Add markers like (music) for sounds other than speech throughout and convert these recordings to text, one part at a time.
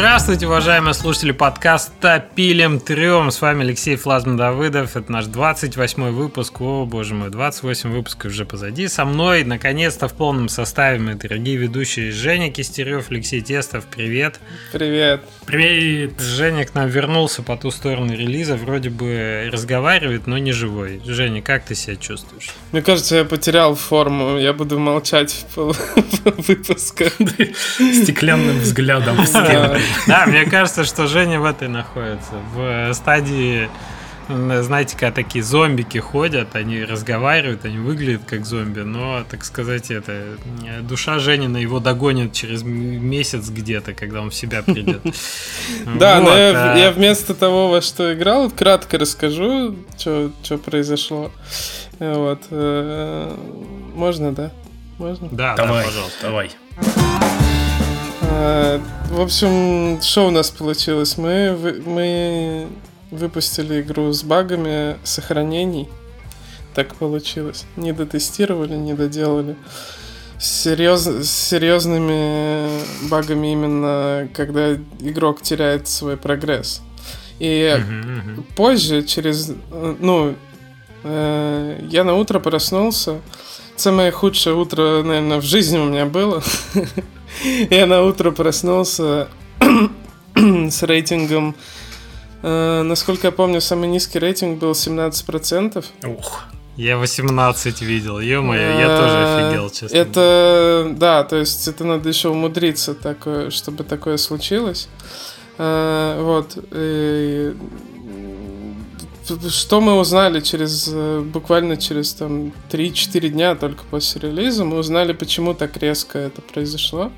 Здравствуйте, уважаемые слушатели подкаста «Пилим трем». С вами Алексей Флазм Давыдов. Это наш 28 выпуск. О, боже мой, 28 выпусков уже позади. Со мной, наконец-то, в полном составе мои дорогие ведущие Женя Кистерев, Алексей Тестов. Привет. Привет. Привет. Женя к нам вернулся по ту сторону релиза. Вроде бы разговаривает, но не живой. Женя, как ты себя чувствуешь? Мне кажется, я потерял форму. Я буду молчать в пол (laughs) выпуска. Стеклянным взглядом в Да, мне кажется, что Женя в этой находится. В стадии знаете, когда такие зомбики ходят, они разговаривают, они выглядят как зомби, но, так сказать, это душа Женина его догонит через месяц где-то, когда он в себя придет. (laughs) Да, но а я вместо того, во что играл, кратко расскажу, что произошло. Вот. Э, можно, да? Можно? Да, давай, пожалуйста, давай. А, в общем, что у нас получилось? Мы, мы выпустили игру с багами сохранений. Так получилось. Не дотестировали, не доделали. Серьез, с серьезными багами именно, когда игрок теряет свой прогресс. И позже, через... Ну, э, я на утро проснулся. Самое худшее утро, наверное, в жизни у меня было. (laughs) (laughs) Я на утро проснулся (clears throat) с рейтингом Э, насколько я помню, самый низкий рейтинг был 17%. Ух. Я 18 видел, ё-моё, я тоже э, офигел, честно. Это, да, то есть это надо еще умудриться, такое, чтобы такое случилось. Э, вот. Что мы узнали через, буквально через там 3-4 дня только после релиза, мы узнали, почему так резко это произошло.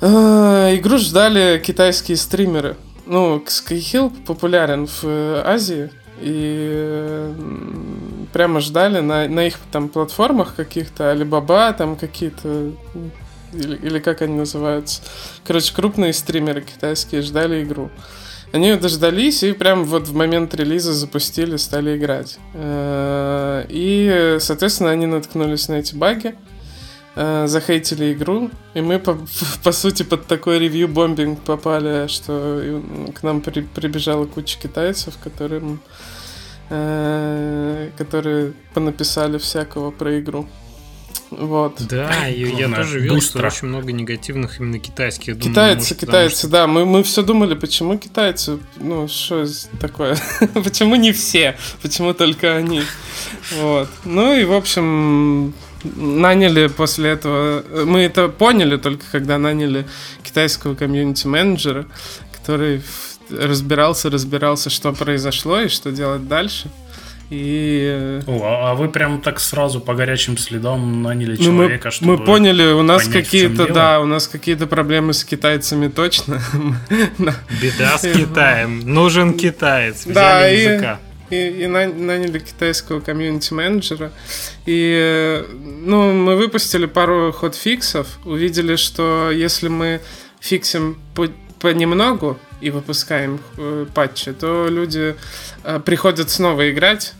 Игру ждали китайские стримеры. Ну, Skyhill популярен в э, Азии, и прямо ждали на, на их там платформах каких-то, Alibaba, там какие-то, или, или как они называются. Короче, крупные стримеры китайские ждали игру. Они дождались и прям вот в момент релиза запустили, стали играть. Э, и, соответственно, они наткнулись на эти баги э, захейтили игру, и мы, по, (laughs) по сути, под такой ревью-бомбинг попали, что к нам при, прибежала куча китайцев, которым, э, которые понаписали всякого про игру. Вот. Да, (laughs) и я тоже видел, что очень много негативных именно китайских. Думаю, китайцы, может, китайцы, что... да. Мы, мы все думали, почему китайцы, ну, что такое? (laughs) почему не все? Почему только они? Вот. Ну и, в общем, наняли после этого... Мы это поняли только когда наняли китайского комьюнити-менеджера, который разбирался, разбирался, что произошло и что делать дальше. И... О, а, а вы прям так сразу по горячим следам наняли ну, человека, мы, чтобы Мы поняли, у нас какие-то, да, у нас какие-то проблемы с китайцами точно. (laughs) Беда с (laughs) Китаем. Нужен китаец. Да, языка и, и наняли китайского комьюнити-менеджера. И ну, мы выпустили пару ход-фиксов, увидели, что если мы фиксим по, понемногу и выпускаем э, патчи, то люди э, приходят снова играть.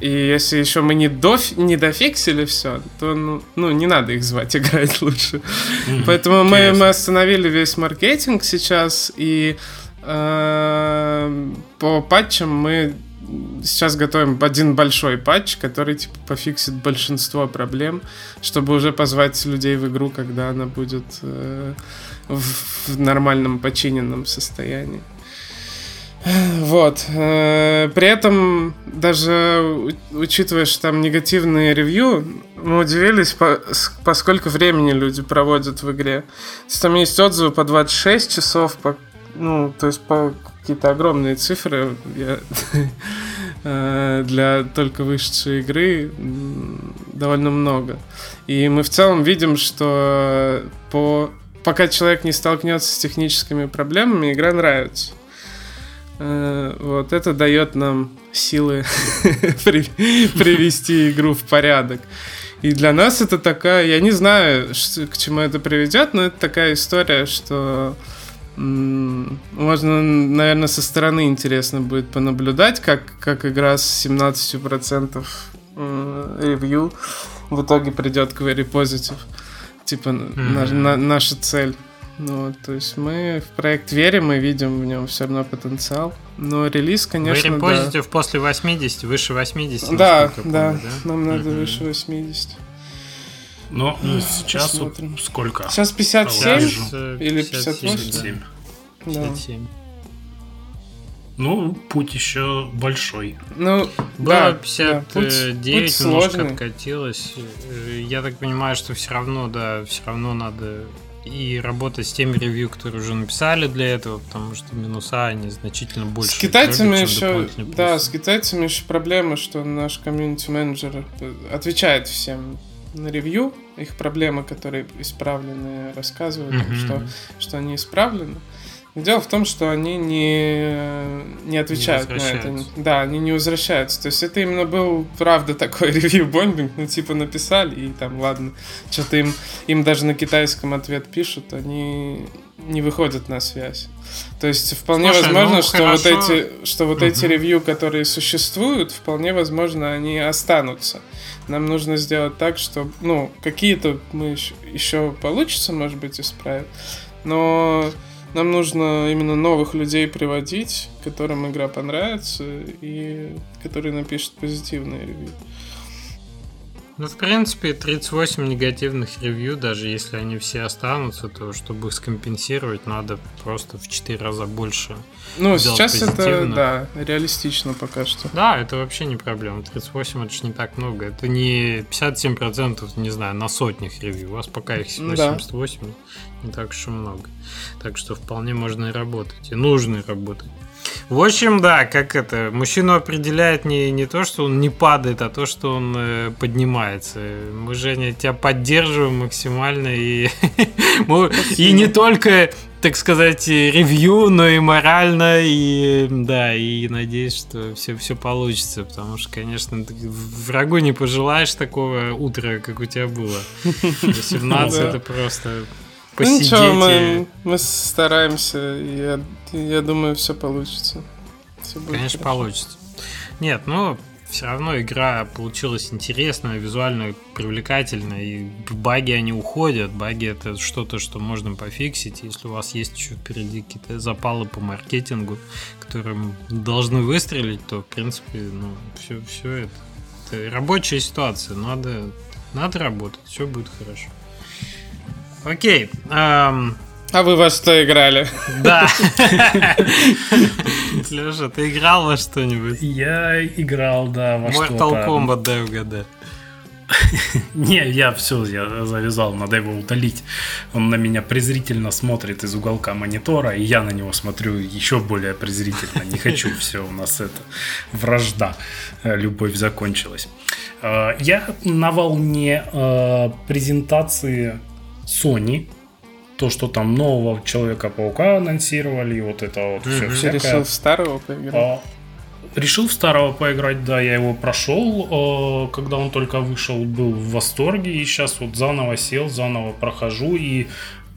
И если еще мы не, до, не дофиксили все, то ну, ну не надо их звать (laughs) играть лучше. Mm-hmm. Поэтому мы, мы остановили весь маркетинг сейчас и э, по патчам мы сейчас готовим один большой патч, который типа пофиксит большинство проблем, чтобы уже позвать людей в игру, когда она будет э, в, нормальном починенном состоянии. Вот. Э, при этом, даже учитывая, что там негативные ревью, мы удивились, по, поскольку времени люди проводят в игре. То есть там есть отзывы по 26 часов, по, ну, то есть по какие-то огромные цифры я, (laughs) э, для только вышедшей игры довольно много. И мы в целом видим, что по, пока человек не столкнется с техническими проблемами, игра нравится. Э, вот это дает нам силы (laughs) привести игру в порядок. И для нас это такая, я не знаю, к чему это приведет, но это такая история, что можно, наверное, со стороны интересно будет понаблюдать, как, как игра с 17% э, ревью в итоге придет к very positive. Типа mm-hmm. на, на, наша цель. Ну, то есть мы в проект верим, мы видим в нем все равно потенциал. Но релиз, конечно, Вы репозите да. после 80, выше 80? Да, да, помню, да, нам надо mm-hmm. выше 80. Но ну, сейчас вот сколько? Сейчас 57 или 58? 57. Да. 57. Ну, путь еще большой. Ну, Было да, 59, да, путь, путь немножко сложный. откатилось. Я так понимаю, что все равно, да, все равно надо и работать с теми ревью, которые уже написали для этого, потому что минуса они значительно больше. С китайцами еще, да, с китайцами еще проблема, что наш комьюнити менеджер отвечает всем на ревью, их проблемы, которые исправлены, рассказывают, mm-hmm. что, что они исправлены. Дело в том, что они не, не отвечают не на это. Да, они не возвращаются. То есть это именно был, правда, такой (laughs) ревью-бомбинг. Ну, типа, написали, и там, ладно, что-то им, им даже на китайском ответ пишут, они не выходят на связь. То есть вполне Слушай, возможно, ну, что хорошо. вот эти, что вот угу. эти ревью, которые существуют, вполне возможно, они останутся. Нам нужно сделать так, что, ну, какие-то мы еще, еще получится, может быть, исправить, но нам нужно именно новых людей приводить, которым игра понравится и которые напишут позитивные ревью. Ну, в принципе, 38 негативных ревью, даже если они все останутся, то чтобы их скомпенсировать, надо просто в 4 раза больше. Ну, сейчас это, да, реалистично пока что. Да, это вообще не проблема. 38 это же не так много. Это не 57%, не знаю, на сотнях ревью. У вас пока их 88, да. не так уж и много. Так что вполне можно и работать. И нужно и работать. В общем, да, как это, мужчину определяет не, не то, что он не падает, а то, что он э, поднимается. Мы, Женя, тебя поддерживаем максимально и, (laughs) и не только так сказать, ревью, но и морально, и да, и надеюсь, что все, все получится, потому что, конечно, врагу не пожелаешь такого утра, как у тебя было. (laughs) 17 это просто посидеть. Ну, ничего, мы, мы стараемся, я, я думаю, все получится. Все будет Конечно, хорошо. получится. Нет, ну, все равно игра получилась интересная, визуально привлекательная, и баги они уходят. Баги это что-то, что можно пофиксить. Если у вас есть еще впереди какие-то запалы по маркетингу, которые должны выстрелить, то, в принципе, ну, все, все это, это рабочая ситуация. Надо, надо работать, все будет хорошо. Окей. Эм... А вы во что играли? Да. (laughs) Леша, ты играл во что-нибудь? Я играл, да, во что-то. Mortal Kombat, дай угадать. Не, я все, я завязал, надо его удалить. Он на меня презрительно смотрит из уголка монитора, и я на него смотрю еще более презрительно. Не хочу, (laughs) все, у нас это вражда, э, любовь закончилась. Э, я на волне э, презентации Sony, то, что там нового Человека-паука анонсировали, вот это вот mm-hmm. все всякое. Решил в старого поиграть? А, решил в старого поиграть, да, я его прошел, а, когда он только вышел, был в восторге, и сейчас вот заново сел, заново прохожу, и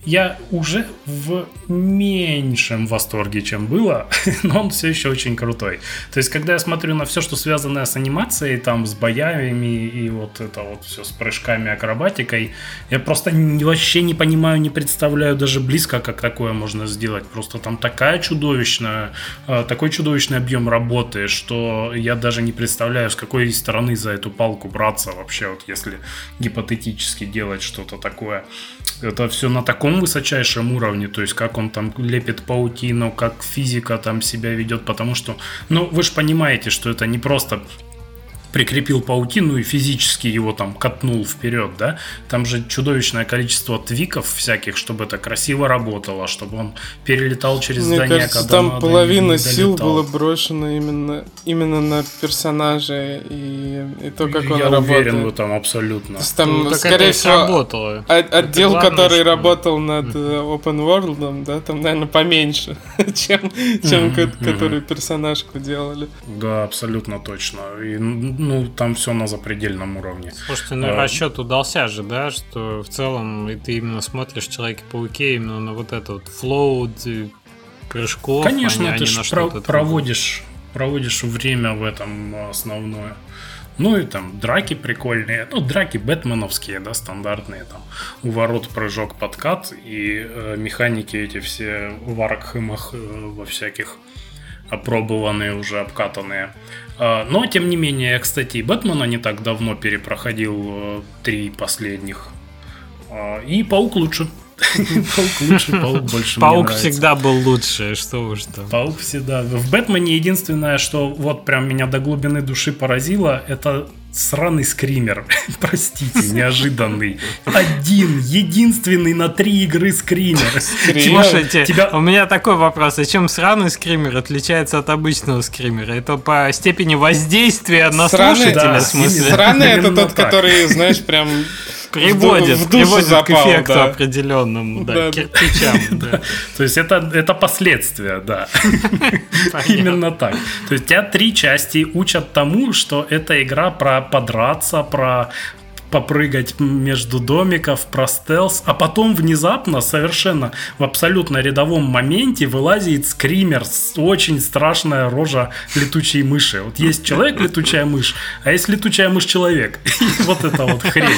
я уже в меньшем восторге, чем было, (laughs) но он все еще очень крутой. То есть, когда я смотрю на все, что связано с анимацией, там, с боями и вот это вот все с прыжками, акробатикой, я просто вообще не понимаю, не представляю даже близко, как такое можно сделать. Просто там такая чудовищная, э, такой чудовищный объем работы, что я даже не представляю, с какой стороны за эту палку браться вообще, вот если гипотетически делать что-то такое. Это все на таком высочайшем уровне, то есть как он там лепит паутину, как физика там себя ведет, потому что, ну, вы же понимаете, что это не просто прикрепил паутину и физически его там катнул вперед, да? Там же чудовищное количество твиков всяких, чтобы это красиво работало, чтобы он перелетал через Мне здание, кажется, когда там надо, половина сил было брошено именно, именно на персонажа и, и то, как он Я работает. уверен в этом абсолютно. То есть там, ну, скорее всего, работало. отдел, главное, который что... работал над mm. Open World, да, там, наверное, поменьше, (laughs) чем, чем mm-hmm. который персонажку делали. Да, абсолютно точно. И ну, там все на запредельном уровне. Слушайте, ну а... расчет удался же, да, что в целом и ты именно смотришь Человеке-пауке именно на вот этот вот флоу прыжков. Конечно, а ты же про- проводишь, проводишь время в этом основное. Ну и там драки прикольные. Ну, драки бэтменовские, да, стандартные. Там у ворот прыжок, подкат. И э, механики эти все в Аркхэмах, э, во всяких опробованные, уже обкатанные. Э, но, тем не менее, я, кстати, и Бэтмена не так давно перепроходил э, три последних. Э, и Паук лучше. (laughs) Паук лучше, паук больше Паук всегда был лучше, что уж там. Паук всегда. В Бэтмене единственное, что вот прям меня до глубины души поразило, это сраный скример. (laughs) Простите, (laughs) неожиданный. Один, единственный на три игры скример. Слушайте, тебя... у меня такой вопрос. А чем сраный скример отличается от обычного скримера? Это по степени воздействия на сраный, слушателя, да, в смысле? Сраный это тот, который, знаешь, прям приводит, в, в приводит запал, к эффекту да. определенному, да, да, кирпичам. (laughs) Да. То есть это, это последствия, да. Именно так. То есть тебя три части учат тому, что эта игра про подраться, про попрыгать между домиков, про стелс, а потом внезапно, совершенно в абсолютно рядовом моменте вылазит скример, очень страшная рожа летучей мыши. Вот есть человек летучая мышь, а есть летучая мышь человек. (laughs) И вот это вот хрень.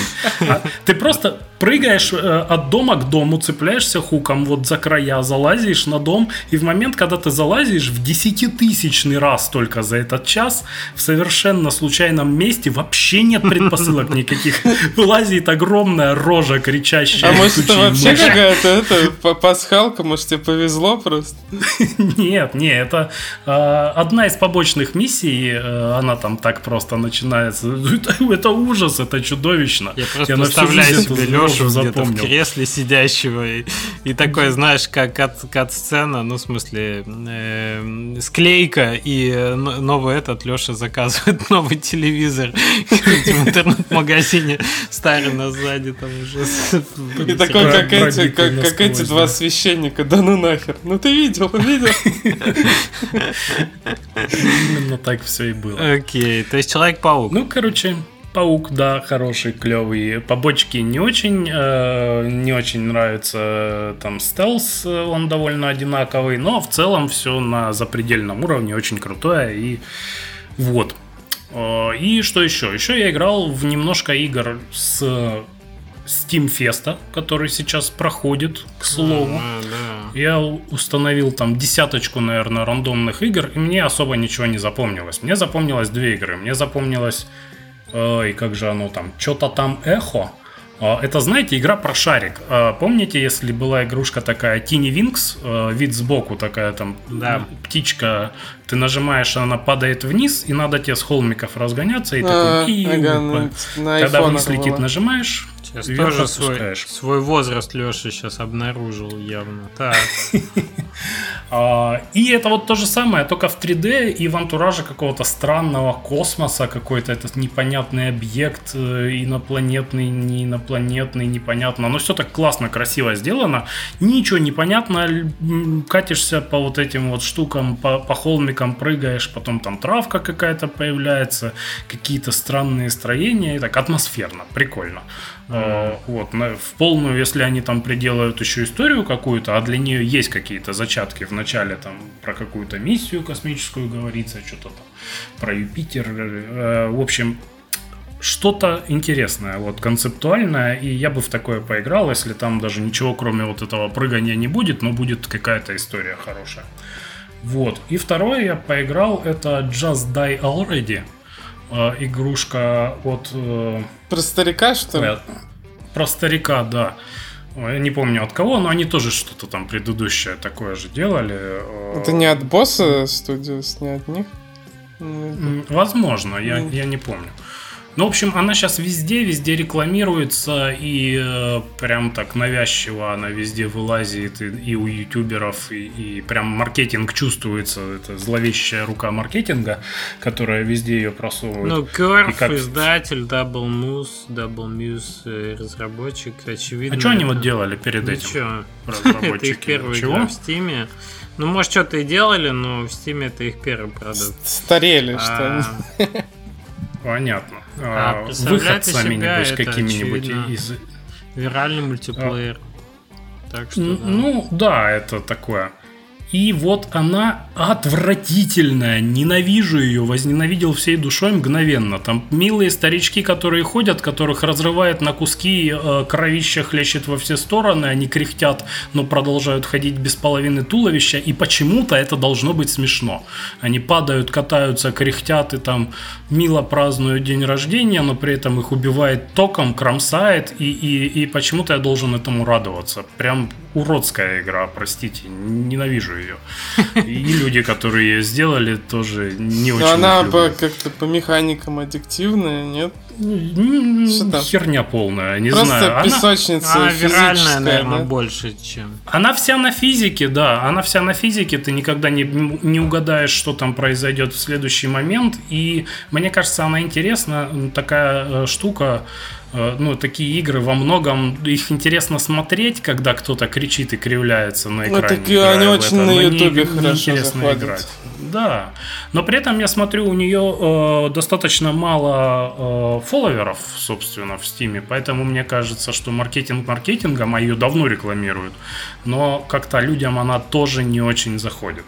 А ты просто прыгаешь э, от дома к дому, цепляешься хуком вот за края, залазишь на дом, и в момент, когда ты залазишь в десятитысячный раз только за этот час, в совершенно случайном месте вообще нет предпосылок никаких. (laughs) Вылазит огромная рожа, кричащая. А может это вообще какая-то это, пасхалка, может тебе повезло просто? (laughs) Нет, не, это э, одна из побочных миссий, э, она там так просто начинается. Это, (laughs) это ужас, это чудовищно. Я просто Я представляю себе Лешу Лешу где-то в кресле сидящего. И, и такой, знаешь, как кат-сцена, ну, в смысле, э, склейка, и новый этот Леша заказывает новый телевизор в интернет-магазине Старина сзади там уже. И такой, как эти, как, как эти два священника, да ну нахер. Ну ты видел, видел? Именно так все и было. Окей, то есть Человек-паук. Ну, короче, Паук, да, хороший, клевый. Побочки не очень, э, не очень нравится там стелс, он довольно одинаковый, но в целом все на запредельном уровне, очень крутое и вот. Э, и что еще? Еще я играл в немножко игр с Steam Festa, который сейчас проходит, к слову. А, да. Я установил там десяточку, наверное, рандомных игр, и мне особо ничего не запомнилось. Мне запомнилось две игры. Мне запомнилось и как же оно там, что-то там эхо. А, это, знаете, игра про шарик. А, помните, если была игрушка такая Wings, а, вид сбоку такая там да. птичка, ты нажимаешь, она падает вниз, и надо тебе с холмиков разгоняться, и а, такой... Ага, на, на Когда вниз летит, нажимаешь, Сейчас тоже свой, свой возраст Леша сейчас обнаружил явно. Так. (laughs) А, и это вот то же самое, только в 3D и в антураже какого-то странного космоса, какой-то этот непонятный объект, э, инопланетный, не инопланетный, непонятно. Но все так классно, красиво сделано. Ничего не понятно, катишься по вот этим вот штукам, по, по холмикам прыгаешь, потом там травка какая-то появляется, какие-то странные строения. И так атмосферно, прикольно. Mm. Вот, в полную, если они там приделают еще историю какую-то, а для нее есть какие-то зачатки в начале там про какую-то миссию космическую говорится, что-то там про Юпитер. Э, в общем, что-то интересное, вот концептуальное, и я бы в такое поиграл, если там даже ничего кроме вот этого прыгания не будет, но будет какая-то история хорошая. Вот. И второе я поиграл, это Just Die Already. Э, игрушка от... Э, про старика, что ли? Про старика, да. Я не помню от кого, но они тоже что-то там предыдущее такое же делали. Э, Это не от босса студии, не от них? Возможно, я, я не помню. Ну, в общем, она сейчас везде, везде рекламируется, и э, прям так навязчиво она везде вылазит, и, и у ютуберов, и, и прям маркетинг чувствуется, это зловещая рука маркетинга, которая везде ее просовывает. Ну, Керф, как... издатель, Double Moose, Double Muse, э, разработчик, очевидно. А что они вот делали перед этим? Ничего. Разработчики. (laughs) Это их первая Чего? игра в Стиме. Ну, может, что-то и делали, но в Стиме это их первый продукт. Старели, а... что (laughs) Понятно. А, а выходцами, небось, какими-нибудь из... Виральный мультиплеер. Так что, да. Ну, да, это такое. И вот она отвратительная, ненавижу ее, возненавидел всей душой мгновенно. Там милые старички, которые ходят, которых разрывает на куски, э, кровища хлещет во все стороны, они кряхтят, но продолжают ходить без половины туловища, и почему-то это должно быть смешно. Они падают, катаются, кряхтят и там мило празднуют день рождения, но при этом их убивает током, кромсает, и, и, и почему-то я должен этому радоваться. Прям уродская игра, простите, ненавижу ее. И люди, которые ее сделали, тоже не очень. Она по, как-то по механикам аддиктивная, нет? Херня полная, не Просто знаю. песочница Она физическая, виральная, наверное, да? больше, чем... Она вся на физике, да, она вся на физике, ты никогда не, не угадаешь, что там произойдет в следующий момент, и мне кажется, она интересна, такая э, штука, э, ну, такие игры во многом, их интересно смотреть, когда кто-то кричит и кривляется на Ну, экране. такие играя они очень это, на Ютубе хорошо интересно заходят. играть. Да, но при этом я смотрю, у нее э, достаточно мало э, фолловеров, собственно, в Стиме, поэтому мне кажется, что маркетинг маркетингом, а ее давно рекламируют, но как-то людям она тоже не очень заходит.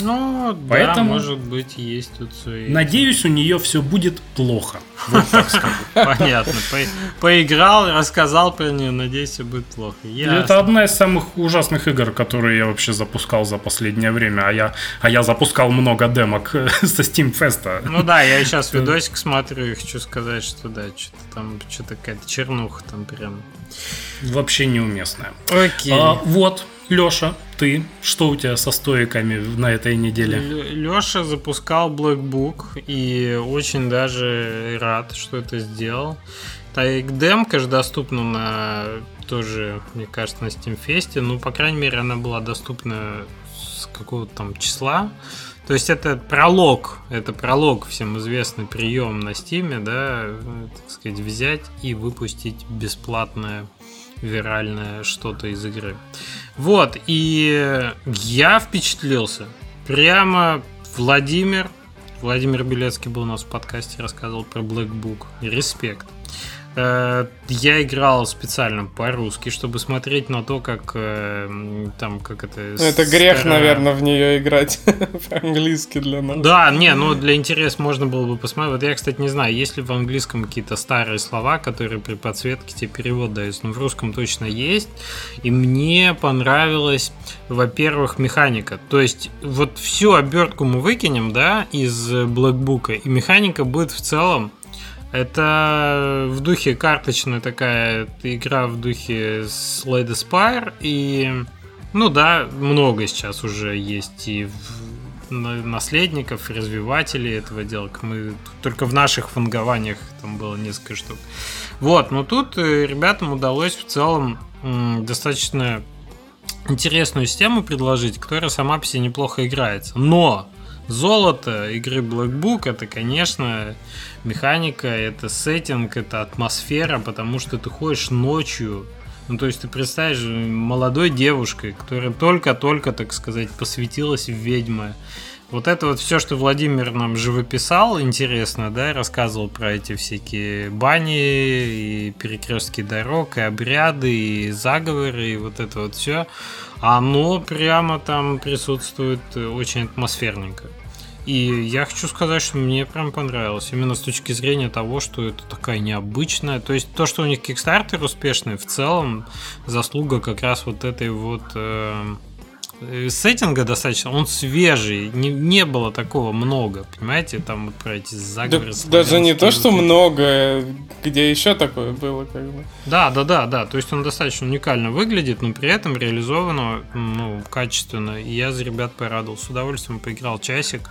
Ну, да, Поэтому- может быть, есть тут свои... Надеюсь, у нее все будет плохо. Вот так (laughs) скажу. Понятно. По- Поиграл, рассказал про нее, надеюсь, все будет плохо. Это одна из самых ужасных игр, которые я вообще запускал за последнее время, а я, а я запускал много демок (laughs) со Steam Fest. Ну да, я сейчас (laughs) видосик смотрю и хочу сказать, что да, что-то там, что-то какая-то чернуха там прям. Вообще неуместная. Окей. А, вот, Леша, ты, что у тебя со стоиками на этой неделе? Леша запускал Black Book и очень даже рад, что это сделал. Так, демка же доступна на тоже, мне кажется, на Steam Fest. Ну, по крайней мере, она была доступна с какого-то там числа. То есть это пролог, это пролог, всем известный прием на Steam, да, так сказать, взять и выпустить бесплатное виральное что-то из игры. Вот, и я впечатлился. Прямо Владимир, Владимир Белецкий был у нас в подкасте, рассказывал про Black Book. Респект. Э, Я играл специально по-русски, чтобы смотреть на то, как э, там, как это... Ну, это грех, старая- наверное, в нее играть (laughs) по-английски для нас. Да, не, ну для интереса можно было бы посмотреть. Вот я, кстати, не знаю, есть ли в английском какие-то старые слова, которые при подсветке тебе перевод даются. Но в русском точно есть. И мне понравилась, во-первых, механика. То есть вот всю обертку мы выкинем, да, из блэкбука, и механика будет в целом это в духе карточная такая игра в духе Slade Spire и ну да, много сейчас уже есть и наследников, и развивателей этого дела. Мы только в наших фангованиях там было несколько штук. Вот, но тут э, ребятам удалось в целом достаточно интересную систему предложить, которая сама по себе неплохо играется. Но золото игры Black Book это, конечно, механика, это сеттинг, это атмосфера, потому что ты ходишь ночью. Ну, то есть ты представляешь, молодой девушкой, которая только-только, так сказать, посвятилась в ведьмы. Вот это вот все, что Владимир нам живописал, интересно, да, рассказывал про эти всякие бани и перекрестки дорог, и обряды, и заговоры, и вот это вот все. Оно прямо там присутствует э, очень атмосферненько. И я хочу сказать, что мне прям понравилось. Именно с точки зрения того, что это такая необычная. То есть то, что у них Kickstarter успешный, в целом заслуга как раз вот этой вот э, сеттинга достаточно. Он свежий. Не, не было такого много. Понимаете, там вот про эти Да- заговоры. даже не то, что много, где еще такое было, как бы. Да, да, да, да. То есть он достаточно уникально выглядит, но при этом реализовано ну, качественно. И я за ребят порадовал. С удовольствием поиграл часик.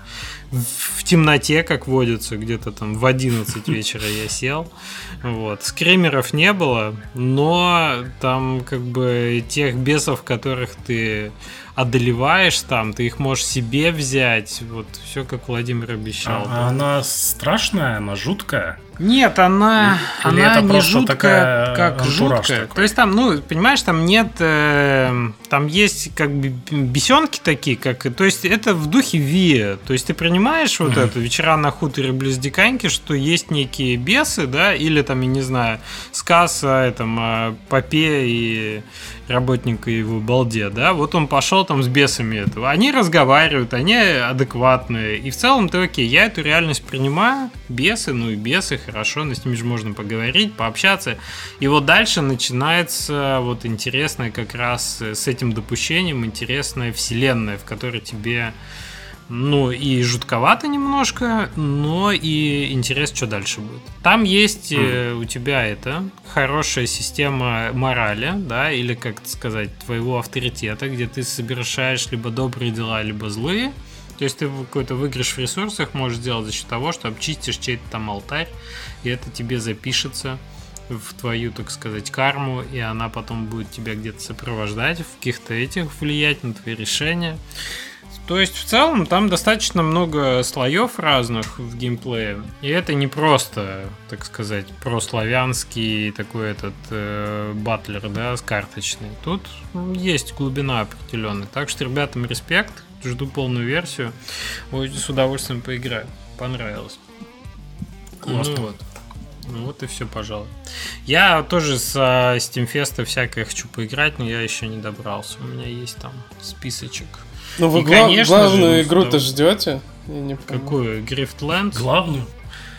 В, темноте, как водится, где-то там в 11 вечера я сел. Вот. Скримеров не было, но там как бы тех бесов, которых ты одолеваешь там, ты их можешь себе взять. Вот все, как Владимир обещал. А, а она страшная, она жуткая. Нет, она, Или она это не жуткая, такая как жуткая. такой? То есть там, ну, понимаешь, там нет, э, там есть как бы бесенки такие, как, то есть это в духе Вия. То есть ты принимаешь вот это вечера на хуторе близ Диканьки, что есть некие бесы, да, или там, я не знаю, сказ о этом Попе и работника его балде, да, вот он пошел там с бесами этого. Они разговаривают, они адекватные. И в целом ты окей, я эту реальность принимаю, бесы, ну и бесы, хорошо, но с ними же можно поговорить, пообщаться. И вот дальше начинается вот интересное как раз с этим допущением, интересная вселенная, в которой тебе ну и жутковато немножко, но и интерес, что дальше будет. Там есть э, у тебя это хорошая система морали, да, или как сказать, твоего авторитета, где ты совершаешь либо добрые дела, либо злые. То есть ты какой-то выигрыш в ресурсах можешь сделать за счет того, что обчистишь чей-то там алтарь, и это тебе запишется в твою, так сказать, карму, и она потом будет тебя где-то сопровождать в каких-то этих, влиять на твои решения. То есть, в целом, там достаточно много слоев разных в геймплее. И это не просто, так сказать, прославянский такой этот э, батлер, да, с карточный. Тут есть глубина определенная. Так что, ребятам, респект. Жду полную версию. Ой, с удовольствием поиграю. Понравилось. Классно. Ну вот. Ну вот и все, пожалуй. Я тоже с а, Steamfest всякое хочу поиграть, но я еще не добрался. У меня есть там списочек. Ну вы И, гла- конечно главную же, игру-то ждете? Я не понимаю. Какую? Грифтленд? Главную?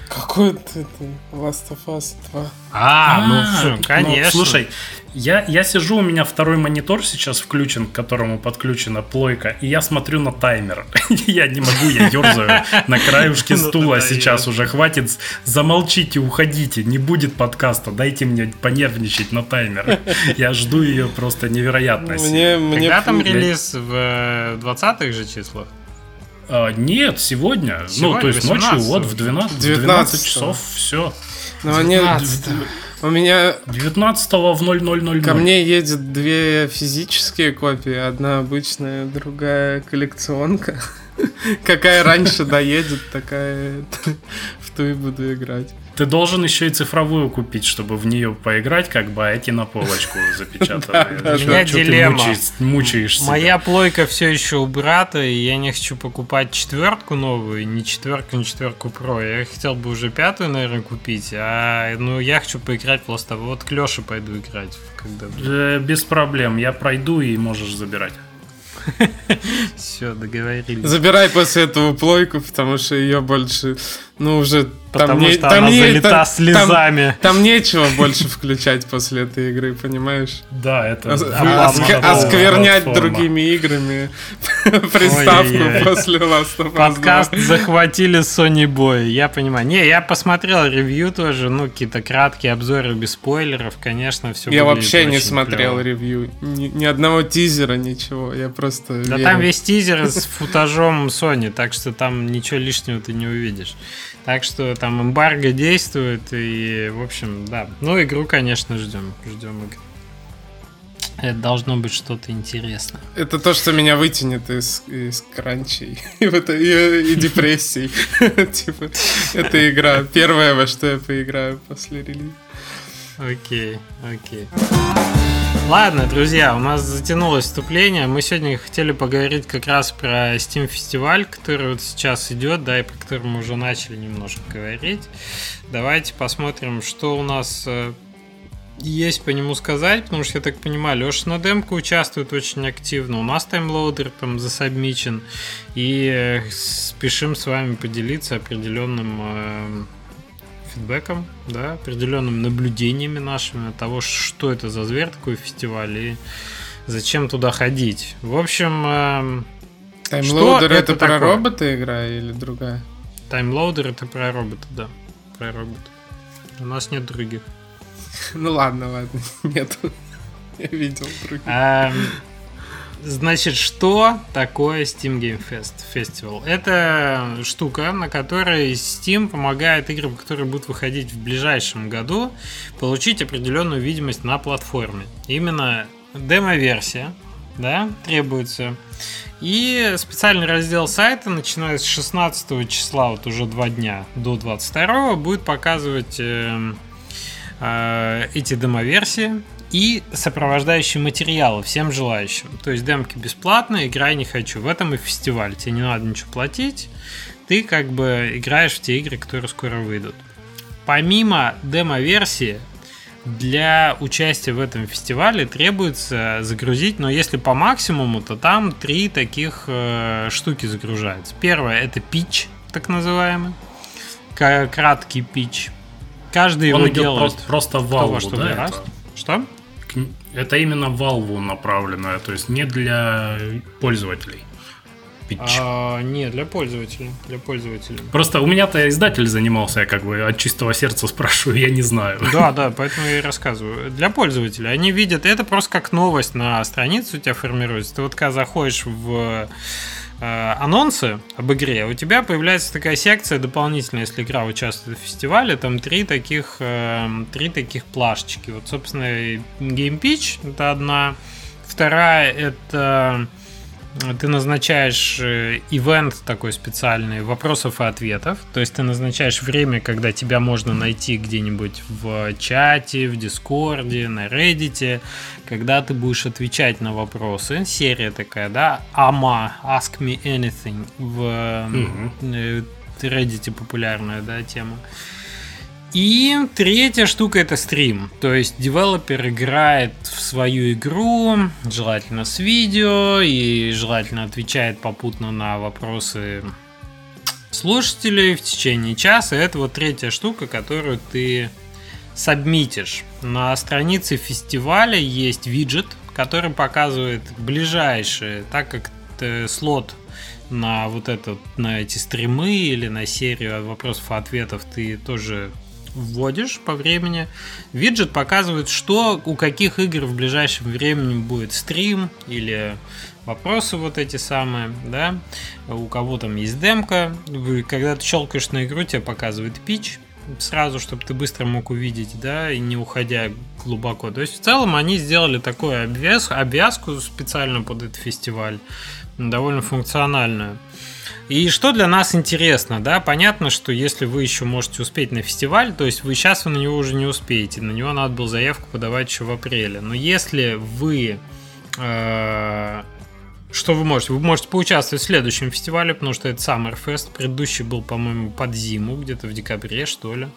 Какой ты, ты Last of Us 2? А, ну, А, всё, конечно. слушай, я, я сижу, у меня второй монитор сейчас включен, к которому подключена плойка, и я смотрю на таймер. (laughs) Я не могу, я ерзаю (laughs) на краюшке Ну, стула сейчас уже. Хватит, замолчите, уходите, не будет подкаста, дайте мне понервничать на таймер. (laughs) Я жду ее просто невероятно. Мне, Когда там релиз в э, 20-х же числах? А, нет, сегодня. ну, Сегодня, то есть ночью, 18-го. вот в 12, в 12 19-го. часов, все. Ну, они- 19. у меня 19 в 0000. ко мне едет две физические копии, одна обычная, другая коллекционка. Какая раньше доедет, такая в ту и буду играть. Ты должен еще и цифровую купить, чтобы в нее поиграть, как бы, а эти на полочку (laughs) запечатанные. Да. чё ты Дилемма. мучаешь- мучаешься. Моя плойка все еще у брата, и я не хочу покупать четвертку новую, не четверку, не четверку про. Я хотел бы уже пятую, наверное, купить, а ну я хочу поиграть просто. Вот к Леше пойду играть, Э, Без проблем, я пройду и можешь забирать. Все договорились. Забирай после этого плойку, потому что ее больше, ну уже Потому там не- что там она не- залита там- слезами. Там, нечего больше включать после этой игры, понимаешь? Да, это... Платформа. Осквернять другими играми (laughs) приставку после Last of Us 2. Подкаст захватили Sony Boy, я понимаю. Не, я посмотрел ревью тоже, ну, какие-то краткие обзоры без спойлеров, конечно, все Я вообще не смотрел ревью, ни, одного тизера, ничего, я просто Да там весь тизер с футажом Sony, так что там ничего лишнего ты не увидишь. Так что там эмбарго действует, и, в общем, да. Ну, игру, конечно, ждем. Ждем игры. Это должно быть что-то интересное. Это то, что меня вытянет из, из кранчей (laughs) и, вот- и- и депрессий. (laughs) Типа, это игра, первая, во что я поиграю после релиза. Окей, окей. Ладно, друзья, у нас затянулось вступление. Мы сегодня хотели поговорить как раз про Steam фестиваль, который вот сейчас идет, да, и про который мы уже начали немножко говорить. Давайте посмотрим, что у нас э, есть по нему сказать, потому что, я так понимаю, Леша на демку участвует очень активно, у нас таймлоудер там засабмичен, и э, спешим с вами поделиться определенным э, фидбэком, да, определенными наблюдениями нашими того, что это за зверь такой фестиваль и зачем туда ходить. В общем, эм, Таймлоудер это, это про такое? робота игра или другая? таймлоудер это про робота, да, про робота. У нас нет других. (laughs) Ну ладно, ладно, (laughs) нет. Я видел других. Значит, что такое Steam Game Fest Festival? Это штука, на которой Steam помогает играм, которые будут выходить в ближайшем году, получить определенную видимость на платформе. Именно демо-версия да, требуется. И специальный раздел сайта, начиная с 16 числа, вот уже два дня, до 22 будет показывать э, э, эти демоверсии и сопровождающие материалы всем желающим. То есть демки бесплатно, играй не хочу. В этом и фестиваль. Тебе не надо ничего платить. Ты как бы играешь в те игры, которые скоро выйдут. Помимо демо-версии, для участия в этом фестивале требуется загрузить, но если по максимуму, то там три таких э, штуки загружаются. Первое это пич, так называемый, краткий пич. Каждый Он его делает просто, в что да, это? Что? Это именно Valve направленное, то есть не для пользователей. А, не, для пользователей. Для пользователей. Просто у меня-то издатель занимался, я как бы от чистого сердца (laughs) спрашиваю, я не знаю. Да, да, поэтому я и рассказываю. Для пользователей. Они видят, это просто как новость на странице у тебя формируется. Ты вот когда заходишь в анонсы об игре, у тебя появляется такая секция дополнительная, если игра участвует в фестивале, там три таких, э, три таких плашечки. Вот, собственно, Game Pitch это одна. Вторая это ты назначаешь э, ивент такой специальный вопросов и ответов. То есть ты назначаешь время, когда тебя можно найти где-нибудь в чате, в Дискорде, на Reddit, когда ты будешь отвечать на вопросы. Серия такая, да, AMA, Ask Me Anything в угу. Reddit популярная, да, тема. И третья штука это стрим. То есть девелопер играет в свою игру, желательно с видео, и желательно отвечает попутно на вопросы слушателей в течение часа. Это вот третья штука, которую ты сабмитишь. На странице фестиваля есть виджет, который показывает ближайшие, так как слот на вот этот, на эти стримы или на серию вопросов и ответов ты тоже вводишь по времени, виджет показывает, что у каких игр в ближайшем времени будет стрим или вопросы вот эти самые, да, у кого там есть демка, когда ты щелкаешь на игру, тебе показывает пич, сразу, чтобы ты быстро мог увидеть, да, и не уходя глубоко. То есть в целом они сделали такую обвяз, обвязку специально под этот фестиваль, довольно функциональную. И что для нас интересно, да, понятно, что если вы еще можете успеть на фестиваль, то есть вы сейчас вы на него уже не успеете, на него надо было заявку подавать еще в апреле. Но если вы э, что вы можете? Вы можете поучаствовать в следующем фестивале, потому что это Summerfest. Предыдущий был, по-моему, под зиму, где-то в декабре, что ли.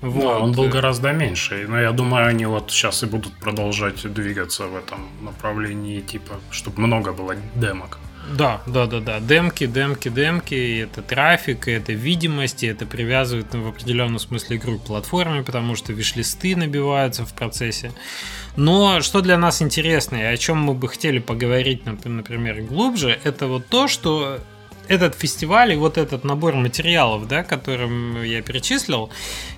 Вот. Да, он был гораздо меньше. Но я думаю, они вот сейчас и будут продолжать двигаться в этом направлении, типа, чтобы много было демок. Да, да, да, да. Демки, демки, демки. Это трафик, это видимость, и это привязывает ну, в определенном смысле игру к платформе, потому что виш-листы набиваются в процессе. Но что для нас интересно, и о чем мы бы хотели поговорить, например, глубже, это вот то, что этот фестиваль и вот этот набор материалов, да, которым я перечислил,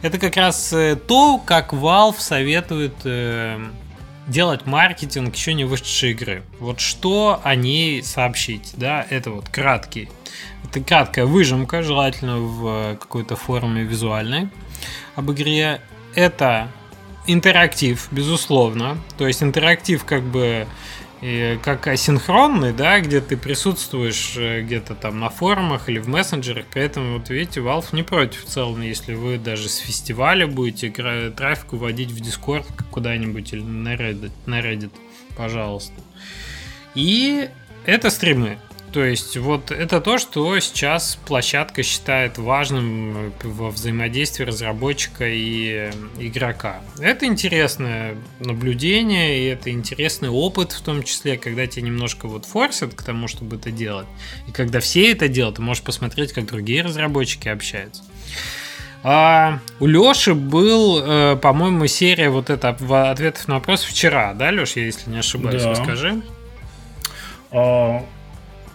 это как раз э, то, как Valve советует э, делать маркетинг еще не вышедшей игры. Вот что о ней сообщить, да, это вот краткий, это краткая выжимка, желательно в какой-то форме визуальной об игре. Это интерактив, безусловно, то есть интерактив как бы и как асинхронный, да, где ты присутствуешь э, где-то там на форумах или в мессенджерах. Поэтому, вот видите, Valve не против в целом, если вы даже с фестиваля будете трафик вводить в Discord куда-нибудь или на Reddit, на Reddit, пожалуйста. И это стримы. То есть вот это то, что сейчас площадка считает важным во взаимодействии разработчика и игрока. Это интересное наблюдение, и это интересный опыт в том числе, когда тебя немножко вот форсят к тому, чтобы это делать. И когда все это делают, ты можешь посмотреть, как другие разработчики общаются. А у Лёши был, э, по-моему, серия вот это ответов на вопрос вчера, да, Лёш, если не ошибаюсь, да. расскажи. А,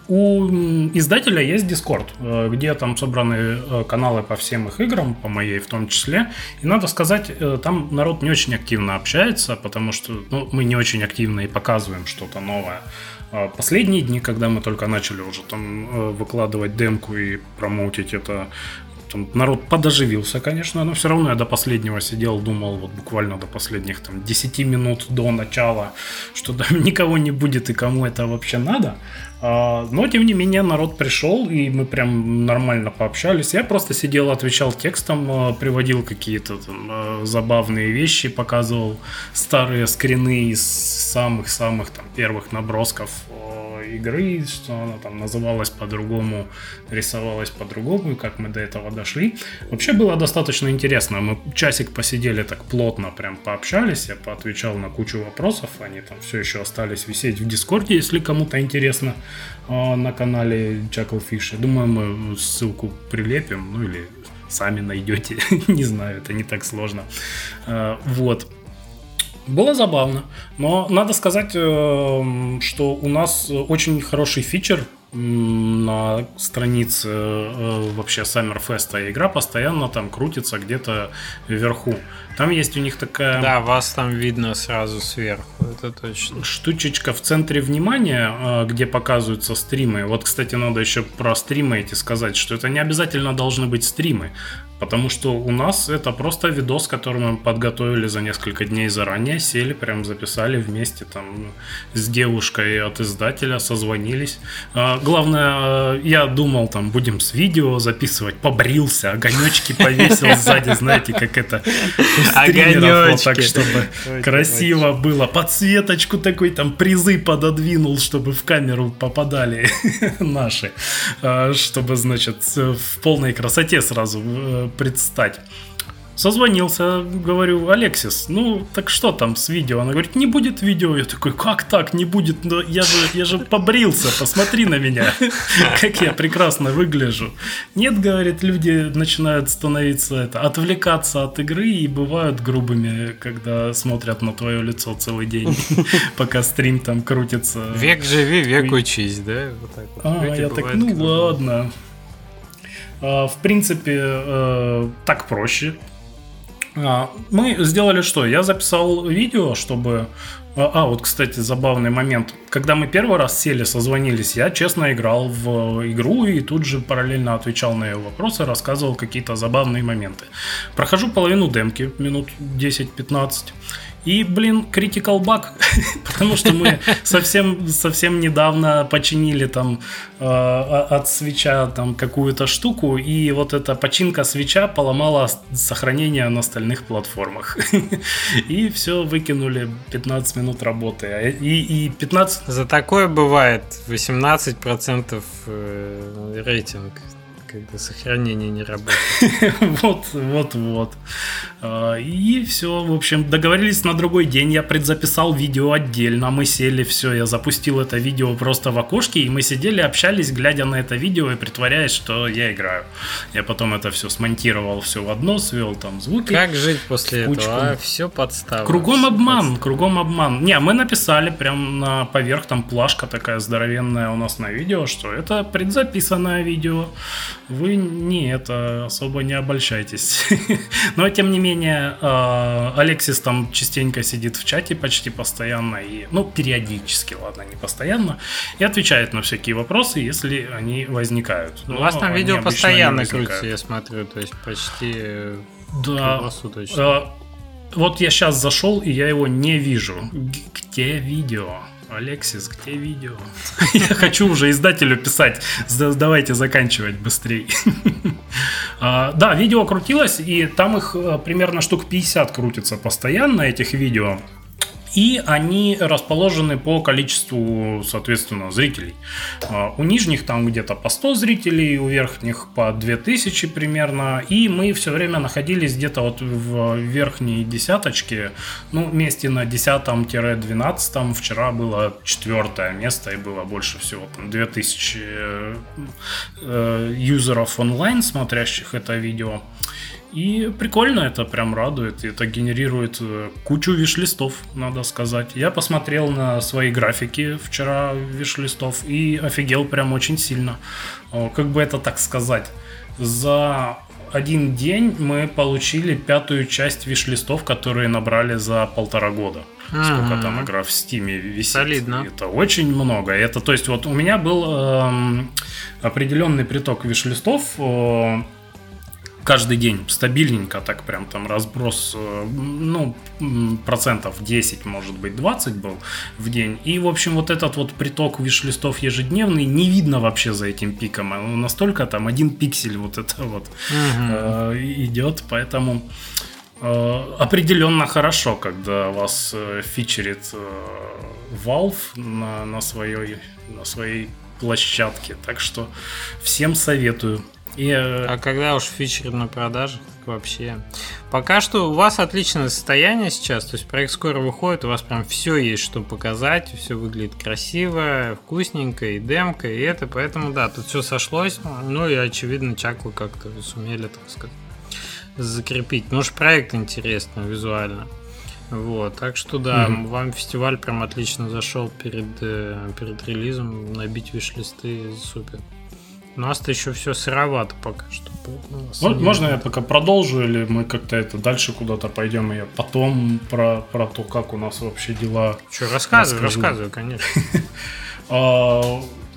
у издателя есть Discord, э, где там собраны э, каналы по всем их играм, по моей в том числе. И надо сказать, э, там народ не очень активно общается, потому что ну, мы не очень активно и показываем что-то новое. А последние дни, когда мы только начали уже там выкладывать демку и промоутить это, там народ подоживился, конечно, но все равно я до последнего сидел, думал, вот буквально до последних там 10 минут до начала, что там (laughs) никого не будет и кому это вообще надо. А, но, тем не менее, народ пришел, и мы прям нормально пообщались. Я просто сидел, отвечал текстом, а, приводил какие-то там а, забавные вещи, показывал старые скрины из самых-самых там первых набросков игры, что она там называлась по-другому, рисовалась по-другому, и как мы до этого дошли. Вообще было достаточно интересно. Мы часик посидели так плотно, прям пообщались, я поотвечал на кучу вопросов, они там все еще остались висеть в Дискорде, если кому-то интересно, а, на канале Chucklefish. Я думаю, мы ссылку прилепим, ну или сами найдете, (laughs) не знаю, это не так сложно. А, вот. Было забавно, но надо сказать, э, что у нас очень хороший фичер на странице э, вообще Саммерфеста. Игра постоянно там крутится где-то вверху. Там есть у них такая... Да, вас там видно сразу сверху, это точно. Штучечка в центре внимания, э, где показываются стримы. Вот, кстати, надо еще про стримы эти сказать, что это не обязательно должны быть стримы. Потому что у нас это просто видос, который мы подготовили за несколько дней заранее, сели, прям записали вместе там с девушкой от издателя, созвонились. А, главное, э, я думал, там будем с видео записывать, побрился, огонечки повесил сзади, знаете, как это (laughs) огонечки. так, чтобы красиво было. Подсветочку такой, там призы пододвинул, чтобы в камеру попадали (laughs) наши, а, чтобы, значит, в полной красоте сразу э, предстать. Созвонился, говорю, Алексис, ну так что там с видео? Она говорит, не будет видео. Я такой, как так не будет? Но я же, я же побрился, посмотри на меня, (laughs) как я прекрасно выгляжу. Нет, говорит, люди начинают становиться, это, отвлекаться от игры и бывают грубыми, когда смотрят на твое лицо целый день, (laughs) пока стрим там крутится. Век живи, век учись, да? Вот так вот. А, я так, ну ладно. А, в принципе, э, так проще. А, мы сделали что? Я записал видео, чтобы... А, а, вот, кстати, забавный момент. Когда мы первый раз сели, созвонились, я честно играл в игру и тут же параллельно отвечал на ее вопросы, рассказывал какие-то забавные моменты. Прохожу половину демки, минут 10-15. И, блин, critical bug, (laughs) потому что мы совсем, совсем недавно починили там э, от свеча там какую-то штуку, и вот эта починка свеча поломала сохранение на остальных платформах. (laughs) И все, выкинули 15 минут работы. И, и 15... За такое бывает 18% э, рейтинг когда сохранение не работает. (laughs) Вот, вот, вот. А, и все, в общем, договорились на другой день. Я предзаписал видео отдельно. Мы сели, все, я запустил это видео просто в окошке, и мы сидели, общались, глядя на это видео и притворяясь, что я играю. Я потом это все смонтировал все в одно, свел там звуки. Как жить после этого? А, все подстава. Кругом обман, подстава. кругом обман. Не, мы написали прям на поверх, там плашка такая здоровенная у нас на видео, что это предзаписанное видео вы не это особо не обольщайтесь. (laughs) Но тем не менее, э, Алексис там частенько сидит в чате почти постоянно и, ну, периодически, ладно, не постоянно, и отвечает на всякие вопросы, если они возникают. У вас там видео постоянно крутится, я смотрю, то есть почти да. круглосуточно. Э, вот я сейчас зашел, и я его не вижу. Где видео? Алексис, где видео? (laughs) Я хочу уже издателю писать. Давайте заканчивать быстрее. (laughs) А, да, видео крутилось, и там их э, примерно штук 50 крутится постоянно, этих видео и они расположены по количеству, соответственно, зрителей. А, у нижних там где-то по 100 зрителей, у верхних по 2000 примерно, и мы все время находились где-то вот в верхней десяточке, ну, месте на 10-12, вчера было четвертое место, и было больше всего там 2000 э, э, юзеров онлайн, смотрящих это видео. И прикольно, это прям радует, это генерирует э, кучу виш-листов, надо сказать. Я посмотрел на свои графики вчера виш-листов и офигел прям очень сильно. Как бы это так сказать? За один день мы получили пятую часть виш-листов, которые набрали за полтора года. Ага. Сколько там игра в Стиме висит. Солидно. Это очень много. Это, то есть, вот у меня был эм, определенный приток виш-листов. Э, каждый день стабильненько, так прям там разброс, э, ну, процентов 10, может быть, 20 был в день. И, в общем, вот этот вот приток виш-листов ежедневный не видно вообще за этим пиком. Он настолько там один пиксель вот это вот угу. э, идет, поэтому э, определенно хорошо, когда вас э, фичерит Valve на, на, своей, на своей площадке. Так что всем советую. И, э, а когда уж фичеры на продажах, так вообще. Пока что у вас отличное состояние сейчас, то есть проект скоро выходит, у вас прям все есть, что показать, все выглядит красиво, вкусненько, и демка, и это, поэтому да, тут все сошлось, ну и очевидно, Чаку как-то сумели, так сказать, закрепить. Ну уж проект интересный визуально. Вот, так что да, mm-hmm. вам фестиваль прям отлично зашел перед, э, перед релизом, набить виш-листы, супер. У нас-то еще все сыровато пока что. Вот, можно я пока продолжу, или мы как-то это дальше куда-то пойдем, и я потом про, про то, как у нас вообще дела. Что, рассказывай, рассказывай, конечно. (laughs) (laughs)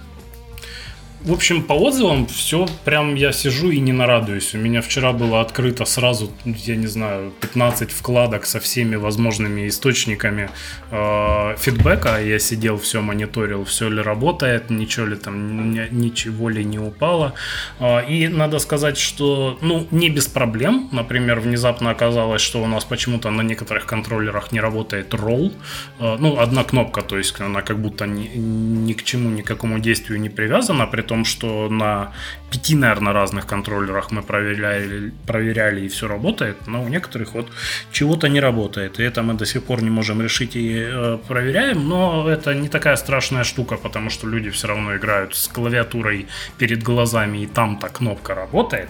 В общем, по отзывам все прям я сижу и не нарадуюсь. У меня вчера было открыто сразу, я не знаю, 15 вкладок со всеми возможными источниками э, фидбэка. Я сидел, все мониторил, все ли работает, ничего ли там, ничего ли не упало. Э, и надо сказать, что, ну, не без проблем. Например, внезапно оказалось, что у нас почему-то на некоторых контроллерах не работает roll. Э, ну, одна кнопка, то есть она как будто ни, ни к чему, никакому действию не привязана, при том, что на пяти, наверное, разных контроллерах мы проверяли, проверяли и все работает, но у некоторых вот чего-то не работает. И это мы до сих пор не можем решить и э, проверяем, но это не такая страшная штука, потому что люди все равно играют с клавиатурой перед глазами, и там-то кнопка работает.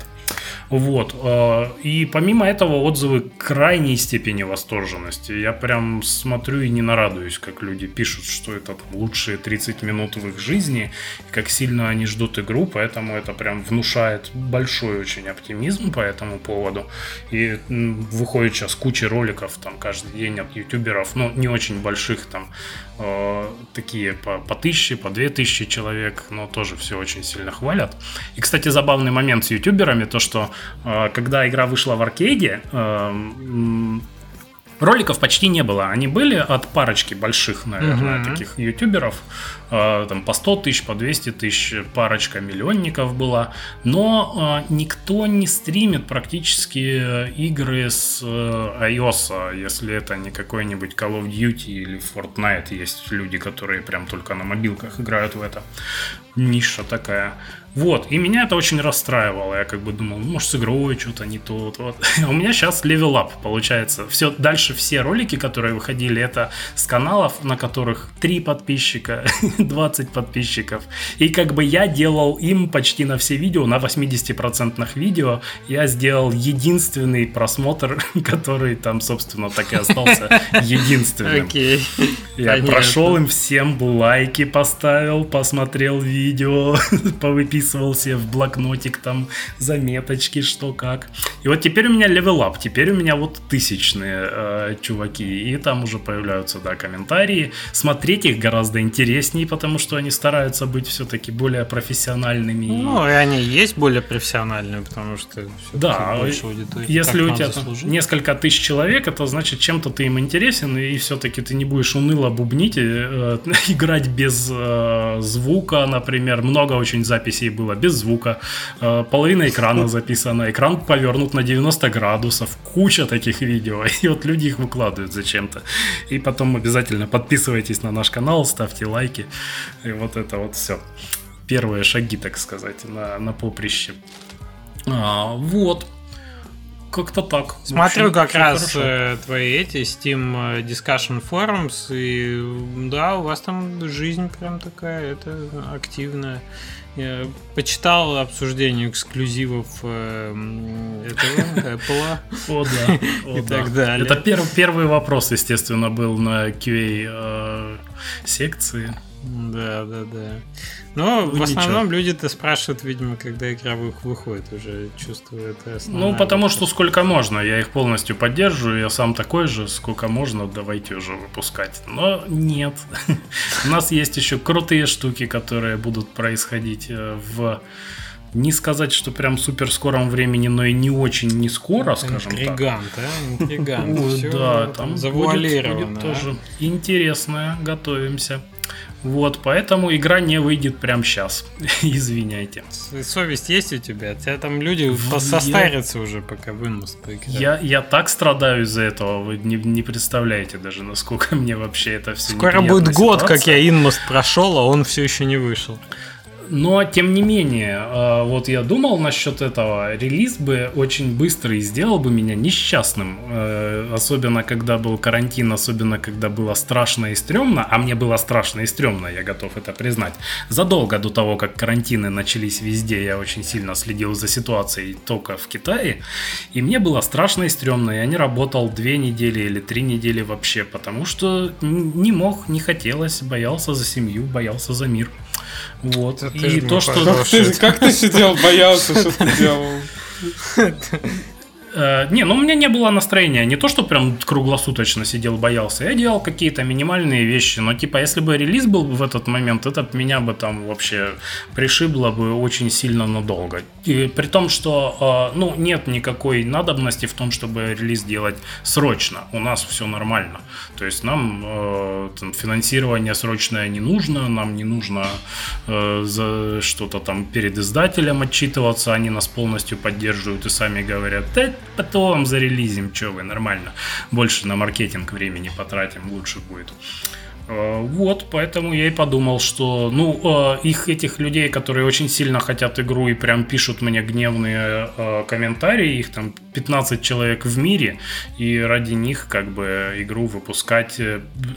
Вот. Э, и помимо этого отзывы крайней степени восторженности. Я прям смотрю и не нарадуюсь, как люди пишут, что это лучшие 30 минут в их жизни, как сильно они ждут игру, поэтому это прям внушает большой очень оптимизм по этому поводу. И выходит сейчас куча роликов там каждый день от ютуберов, ну не очень больших там Э, такие по, по тысяче, по две тысячи человек, но тоже все очень сильно хвалят. И, кстати, забавный момент с ютуберами, то что э, когда игра вышла в аркейде, э, Роликов почти не было. Они были от парочки больших, наверное, угу. таких ютуберов. Э, там по 100 тысяч, по 200 тысяч, парочка миллионников была. Но э, никто не стримит практически игры с э, iOS, если это не какой-нибудь Call of Duty или Fortnite. Есть люди, которые прям только на мобилках играют в это. Ниша такая. Вот, и меня это очень расстраивало. Я как бы думал, ну, может, с игрой что-то не то. Вот, вот. (laughs) У меня сейчас level up получается. Все, дальше все ролики, которые выходили, это с каналов, на которых 3 подписчика, (laughs) 20 подписчиков. И как бы я делал им почти на все видео, на 80% видео, я сделал единственный просмотр, (laughs) который там, собственно, так и остался единственным. Окей. Я прошел им всем лайки поставил, посмотрел видео, повыписывал записывал себе в блокнотик там заметочки, что как. И вот теперь у меня level теперь у меня вот тысячные э, чуваки, и там уже появляются, да, комментарии. Смотреть их гораздо интереснее, потому что они стараются быть все-таки более профессиональными. Ну, и они есть более профессиональные, потому что да, больше аудитории. Если у тебя несколько тысяч человек, это значит, чем-то ты им интересен, и все-таки ты не будешь уныло бубнить, э, (laughs) играть без э, звука, например. Много очень записей было без звука, э, половина экрана записана, экран повернут на 90 градусов, куча таких видео, (laughs) и вот люди их выкладывают зачем-то. И потом обязательно подписывайтесь на наш канал, ставьте лайки, и вот это вот все. Первые шаги, так сказать, на, на поприще. А, вот. Как-то так. Смотрю общем, как раз хорошо. Э, твои эти Steam э, Discussion Forums, и да, у вас там жизнь прям такая, это активная. Я почитал обсуждение эксклюзивов э, этого (laughs) Apple. О, да. и так далее. Это первый вопрос, естественно, был на QA секции. Да, да, да. Но ну, в основном люди-то спрашивают, видимо, когда игра выходит, уже чувствуют Ну, потому что сколько можно, я их полностью поддерживаю, я сам такой же, сколько можно, давайте уже выпускать. Но нет. (laughs) У нас есть еще крутые штуки, которые будут происходить э, в не сказать, что прям супер скором времени, но и не очень не скоро, скажем Интригант, так. а? (laughs) Интригант. Да, там завуалировано. будет, будет тоже интересное. Готовимся. Вот, поэтому игра не выйдет прямо сейчас. (laughs) Извиняйте. Совесть есть у тебя? Тебя там люди я... состарятся уже, пока в Инмост я, я так страдаю из-за этого, вы не, не представляете даже, насколько (laughs) мне вообще это все Скоро будет год, как я Инмост прошел, а он все еще не вышел. Но, тем не менее, э, вот я думал насчет этого. Релиз бы очень быстро и сделал бы меня несчастным. Э, особенно, когда был карантин, особенно, когда было страшно и стрёмно. А мне было страшно и стрёмно, я готов это признать. Задолго до того, как карантины начались везде, я очень сильно следил за ситуацией только в Китае. И мне было страшно и стрёмно. Я не работал две недели или три недели вообще, потому что не мог, не хотелось, боялся за семью, боялся за мир. Вот. Это и то, что... Как ты, как ты сидел, боялся, что ты делал? (laughs) Э, не, ну у меня не было настроения. Не то, что прям круглосуточно сидел, боялся. Я делал какие-то минимальные вещи. Но типа, если бы релиз был в этот момент, это меня бы там вообще пришибло бы очень сильно надолго. И при том, что э, ну, нет никакой надобности в том, чтобы релиз делать срочно. У нас все нормально. То есть нам э, там, финансирование срочное не нужно, нам не нужно э, за что-то там перед издателем отчитываться. Они нас полностью поддерживают и сами говорят, потом зарелизим, что вы, нормально. Больше на маркетинг времени потратим, лучше будет. Э, вот, поэтому я и подумал, что, ну, э, их, этих людей, которые очень сильно хотят игру и прям пишут мне гневные э, комментарии, их там 15 человек в мире, и ради них как бы игру выпускать,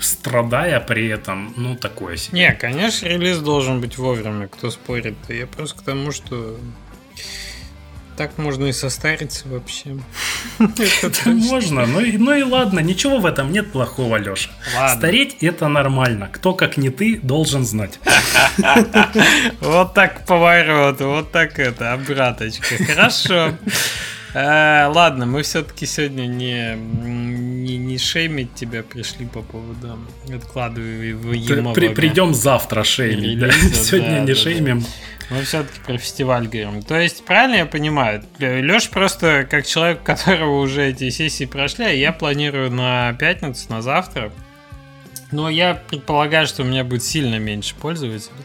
страдая при этом, ну, такое себе. Не, конечно, релиз должен быть вовремя, кто спорит. Я просто к тому, что так можно и состариться вообще. Можно, ну и, ну и ладно, ничего в этом нет плохого, Леша. Стареть это нормально. Кто, как не ты, должен знать. (laughs) Вот так поворот, вот так это, обраточка. Хорошо. Э, ладно, мы все-таки сегодня не, не, не шеймить тебя пришли по поводу откладываемого. При, придем завтра шеймить, да? Сегодня не шеймим. Мы все-таки про фестиваль говорим. То есть, правильно я понимаю? Леш просто как человек, которого уже эти сессии прошли, а я планирую на пятницу, на завтра. Но я предполагаю, что у меня будет сильно меньше пользователей.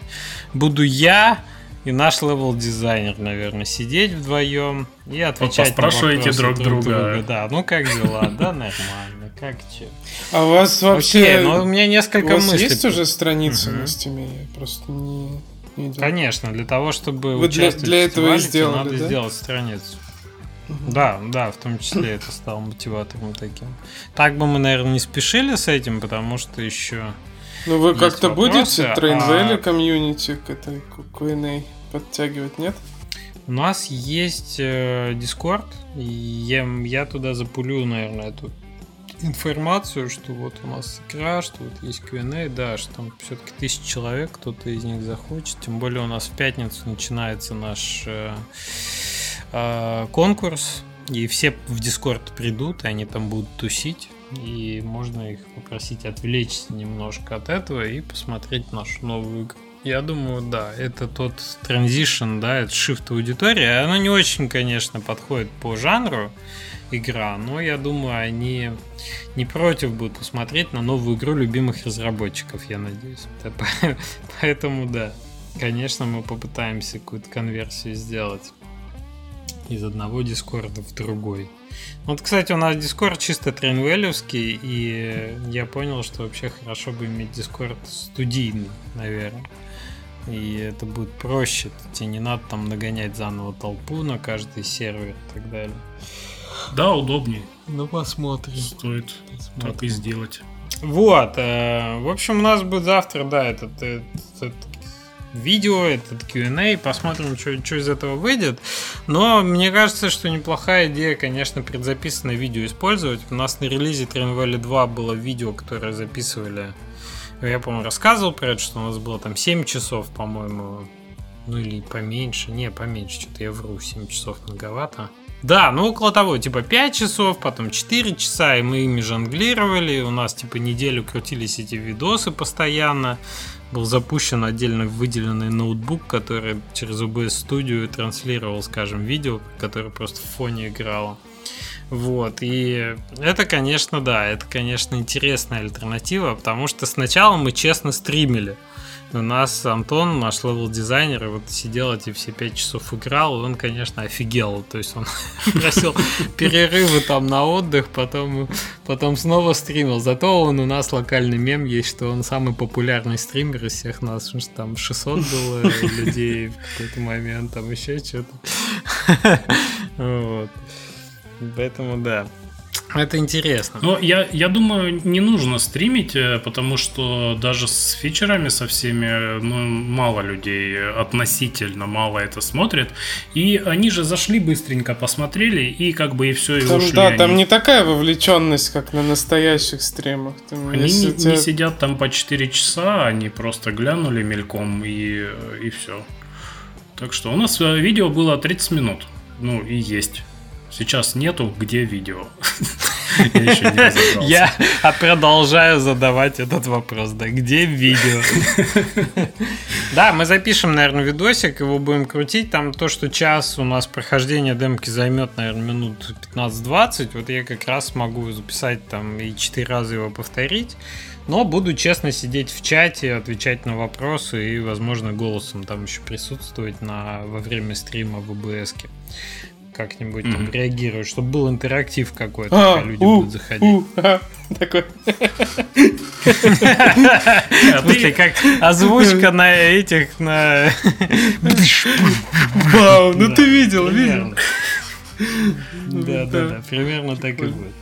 Буду я и наш level дизайнер, наверное, сидеть вдвоем и отвечать вопросы друг, друг друга. друга. Да, ну как дела? Да, нормально. Как че? А у вас вообще... Окей, ну у меня несколько мыслей. есть уже страница на стиме? Просто не идет. Конечно, для того, чтобы Вы участвовать для, для этого в сделали, надо да? сделать страницу. Угу. Да, да, в том числе это стало мотиватором таким. Так бы мы, наверное, не спешили с этим, потому что еще. Ну вы как-то будете Train а... комьюнити к этой Q&A подтягивать, нет? У нас есть э, Discord, и я, я туда запулю, наверное, эту информацию, что вот у нас игра, что вот есть Q&A, да, что там все-таки тысяча человек, кто-то из них захочет. Тем более у нас в пятницу начинается наш э, э, конкурс, и все в Дискорд придут, и они там будут тусить. И можно их попросить отвлечься немножко от этого и посмотреть нашу новую игру. Я думаю, да, это тот транзишн, да, это shift аудитория. Оно не очень, конечно, подходит по жанру, игра, но я думаю, они не против будут посмотреть на новую игру любимых разработчиков, я надеюсь. (laughs) Поэтому да, конечно, мы попытаемся какую-то конверсию сделать из одного дискорда в другой. Вот, кстати, у нас дискорд чисто тренвелевский, и я понял, что вообще хорошо бы иметь дискорд студийный, наверное. И это будет проще. Тебе не надо там нагонять заново толпу на каждый сервер и так далее. Да, удобнее. Ну, посмотрим. Стоит посмотрим. так и сделать. Вот. Э, в общем, у нас будет завтра, да, этот, этот, этот видео, этот Q&A, посмотрим, что, что из этого выйдет. Но мне кажется, что неплохая идея, конечно, предзаписанное видео использовать. У нас на релизе Train Valley 2 было видео, которое записывали. Я, по-моему, рассказывал про это, что у нас было там 7 часов, по-моему. Ну или поменьше. Не, поменьше, что-то я вру, 7 часов многовато. Да, ну около того, типа 5 часов, потом 4 часа, и мы ими жонглировали. У нас типа неделю крутились эти видосы постоянно. Был запущен отдельно выделенный ноутбук, который через OBS Studio транслировал, скажем, видео, которое просто в фоне играло. Вот, и это, конечно, да, это, конечно, интересная альтернатива, потому что сначала мы честно стримили. У нас Антон, наш level-дизайнер, вот сидел эти все пять часов играл, он, конечно, офигел. То есть он (laughs) просил перерывы там на отдых, потом, потом снова стримил. Зато он у нас локальный мем есть, что он самый популярный стример из всех нас. Там 600 было людей в какой-то момент, там еще что-то. (laughs) Вот. Поэтому да. Это интересно. Но я, я думаю, не нужно стримить, э, потому что даже с фичерами со всеми, ну, мало людей, относительно мало это смотрят. И они же зашли быстренько, посмотрели, и как бы и все, и там, ушли. Да, они. там не такая вовлеченность, как на настоящих стримах. Там, Они не, тебя... не сидят там по 4 часа, они просто глянули мельком и, и все. Так что у нас э, видео было 30 минут. Ну и есть. Сейчас нету, где видео. (laughs) Я еще не разобрался. Я продолжаю задавать этот вопрос. Да где видео? (laughs) Да, мы запишем, наверное, видосик, его будем крутить. Там то, что час у нас прохождение демки займет, наверное, минут 15-20. Вот я как раз могу записать там и 4 раза его повторить. Но буду честно сидеть в чате, отвечать на вопросы и, возможно, голосом там еще присутствовать на, во время стрима в ОБС. Как-нибудь mm-hmm. там реагировать, чтобы был интерактив какой-то, а, когда люди у, будут заходить. У, (laughs) а, такой. Ты как озвучка на этих, на... Вау, ну ты видел, видел. Да, да, да, примерно так и будет.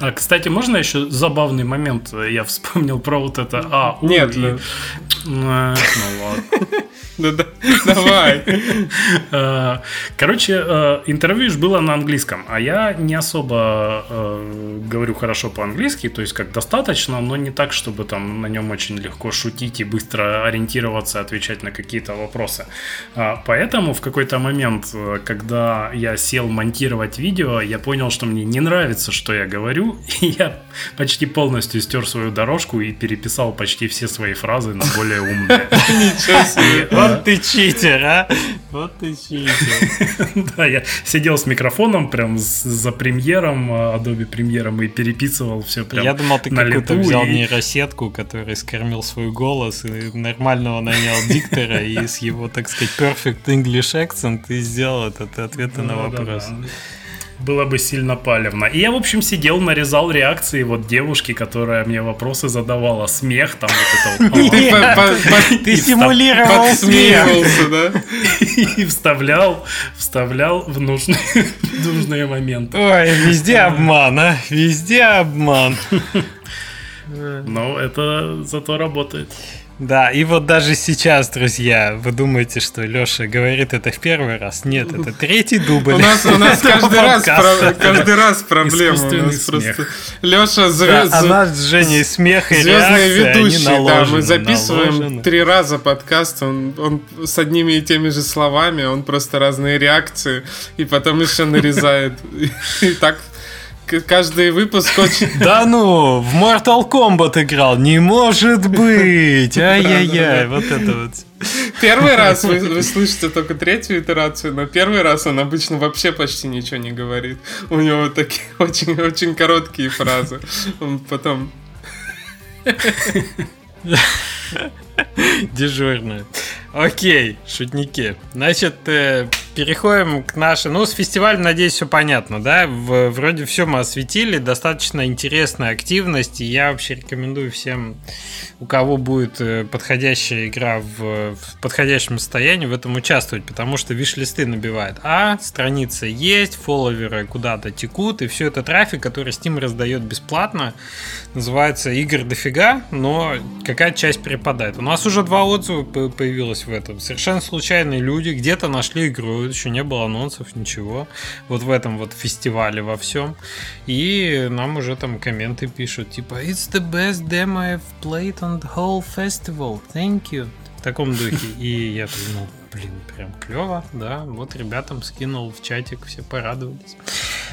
А, кстати, можно еще забавный момент? Я вспомнил про вот это. А, нет, ну ладно. Да-да, давай. (laughs) Э, короче, э, интервью же было на английском, а я не особо э, говорю хорошо по-английски, то есть как достаточно, но не так, чтобы там на нем очень легко шутить и быстро ориентироваться, отвечать на какие-то вопросы. А, поэтому в какой-то момент, когда я сел монтировать видео, я понял, что мне не нравится, что я говорю, (laughs) и я почти полностью стер свою дорожку и переписал почти все свои фразы на более умные. (laughs) Ничего себе. Вот ты читер, а? Вот ты читер. (laughs) Да, я сидел с микрофоном прям за премьером, а, Adobe премьером и переписывал все прям Я думал, ты какую-то взял нейросетку, который скормил свой голос и нормального нанял диктора и с его, так сказать, perfect English accent и сделал этот ответы на вопрос было бы сильно палевно. И я, в общем, сидел, нарезал реакции вот девушки, которая мне вопросы задавала. Смех там вот это вот. (laughs) (laughs) Ты симулировал смех. да? (laughs) И вставлял, вставлял в нужные моменты. Ой, везде обман, а? Везде обман. Но это зато работает. Да, и вот даже сейчас, друзья, вы думаете, что Леша говорит это в первый раз? Нет, это третий дубль. У нас, у нас (laughs) каждый, раз, про, каждый раз проблема. У нас просто Леша звезд... да, а нас с Женей смех и Звездные ведущие, да, мы записываем наложены. три раза подкаст, он, он с одними и теми же словами, он просто разные реакции, и потом еще нарезает. (laughs) И так каждый выпуск очень... (laughs) Да ну, в Mortal Kombat играл, не может быть! Ай-яй-яй, вот это вот. Первый раз вы, вы слышите только третью итерацию, но первый раз он обычно вообще почти ничего не говорит. У него такие (laughs) очень-очень короткие фразы. Он потом... (laughs) Дежурную. Окей, шутники. Значит, э, переходим к нашей... Ну, с фестивалем, надеюсь, все понятно, да? В, вроде все мы осветили, достаточно интересная активность, и я вообще рекомендую всем, у кого будет э, подходящая игра в, в подходящем состоянии, в этом участвовать, потому что виш-листы набивает. А, страница есть, фолловеры куда-то текут, и все это трафик, который Steam раздает бесплатно, называется игр дофига, но какая часть перепадает. У нас уже два отзыва появилось в этом. Совершенно случайные люди где-то нашли игру, еще не было анонсов, ничего. Вот в этом вот фестивале во всем. И нам уже там комменты пишут, типа, It's the best demo I've played on the whole festival. Thank you. В таком духе. И я подумал, Блин, прям клево, да. Вот ребятам скинул в чатик, все порадовались.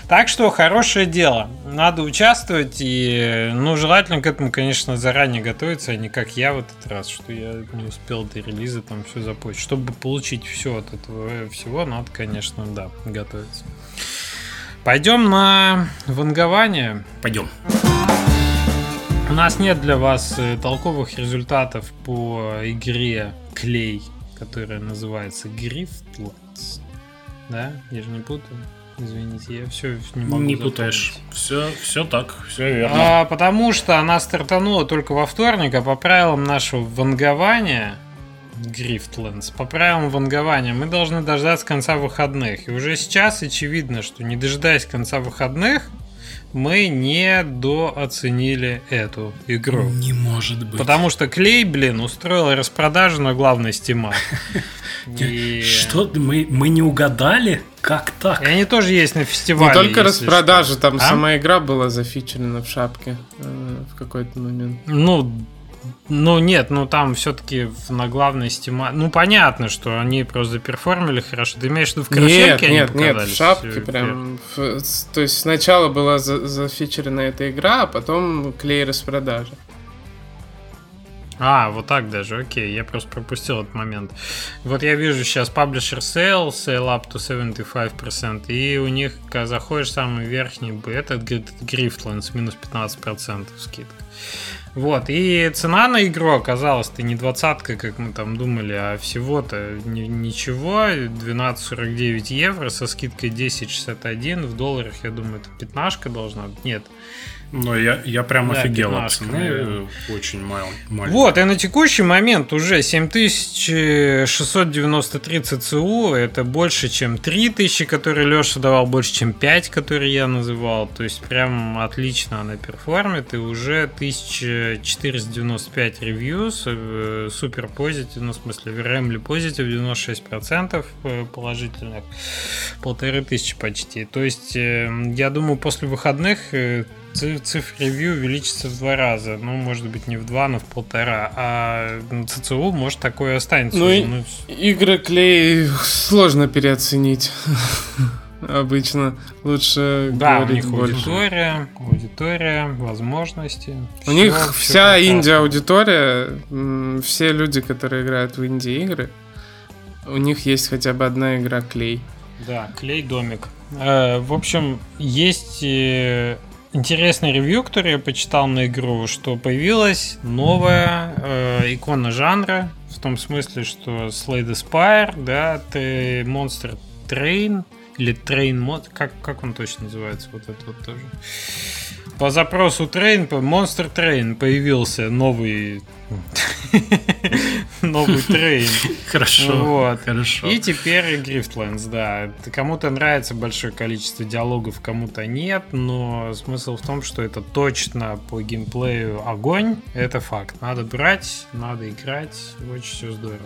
Так что хорошее дело. Надо участвовать и, ну, желательно к этому, конечно, заранее готовиться, а не как я в этот раз, что я не успел до релиза там все запустить. Чтобы получить все от этого всего, надо, конечно, да, готовиться. Пойдем на вангование. Пойдем. У нас нет для вас э, толковых результатов по игре Клей которая называется Griftlands. Да? Я же не путаю. Извините, я все не могу Не путаешь. Все, все так, все верно. А, потому что она стартанула только во вторник, а по правилам нашего вангования Грифтленс. По правилам вангования мы должны дождаться конца выходных. И уже сейчас очевидно, что не дожидаясь конца выходных, мы не дооценили эту игру. Не может быть. Потому что Клей, блин, устроил распродажу на главной стима. (laughs) И... Что мы, мы не угадали? Как так? И они тоже есть на фестивале. Не только распродажа, там а? сама игра была зафичерена в шапке э, в какой-то момент. Ну, ну нет, ну там все-таки на главной стима. Ну понятно, что они просто перформили хорошо. Ты имеешь в виду в карусельке Нет, нет, нет, в шапке прям. В, то есть сначала была за, зафичерена эта игра, а потом клей распродажи. А, вот так даже, окей, я просто пропустил этот момент. Вот я вижу сейчас Publisher Sale, Sale up to 75%, и у них, когда заходишь самый верхний, это Griftlands, минус 15% скидка. Вот, и цена на игру оказалась-то не двадцатка, как мы там думали, а всего-то ничего, 12,49 евро со скидкой 10,61, в долларах, я думаю, это пятнашка должна быть, нет, но я, я прям да, офигел от цены, очень маленький. Вот, и на текущий момент уже 7693 ЦЦУ, это больше, чем 3000, которые Леша давал, больше, чем 5, которые я называл. То есть прям отлично она перформит, и уже 1495 ревью, э, супер позитив, ну в смысле, Ремли позитив, 96% положительных, полторы тысячи почти. То есть, э, я думаю, после выходных э, цифр ревью увеличится в два раза. Ну, может быть, не в два, но в полтора. А ЦЦУ, может, такое останется. Ну, и ну... игры клей сложно переоценить. (laughs) Обычно лучше да, у них больше. аудитория, аудитория, возможности. У них вся инди-аудитория, все люди, которые играют в инди-игры, у них есть хотя бы одна игра клей. Да, клей домик. Э, в общем, есть э, интересный ревью, который я почитал на игру, что появилась новая э, икона жанра, в том смысле, что Slay the Spire, да, ты Monster Train, или Train Mod, как, как он точно называется, вот это вот тоже. По запросу Train, по Monster Train появился новый новый трейн. Хорошо. Вот. Хорошо. И теперь Griftlands, да. Кому-то нравится большое количество диалогов, кому-то нет, но смысл в том, что это точно по геймплею огонь. Это факт. Надо брать, надо играть. Очень все здорово.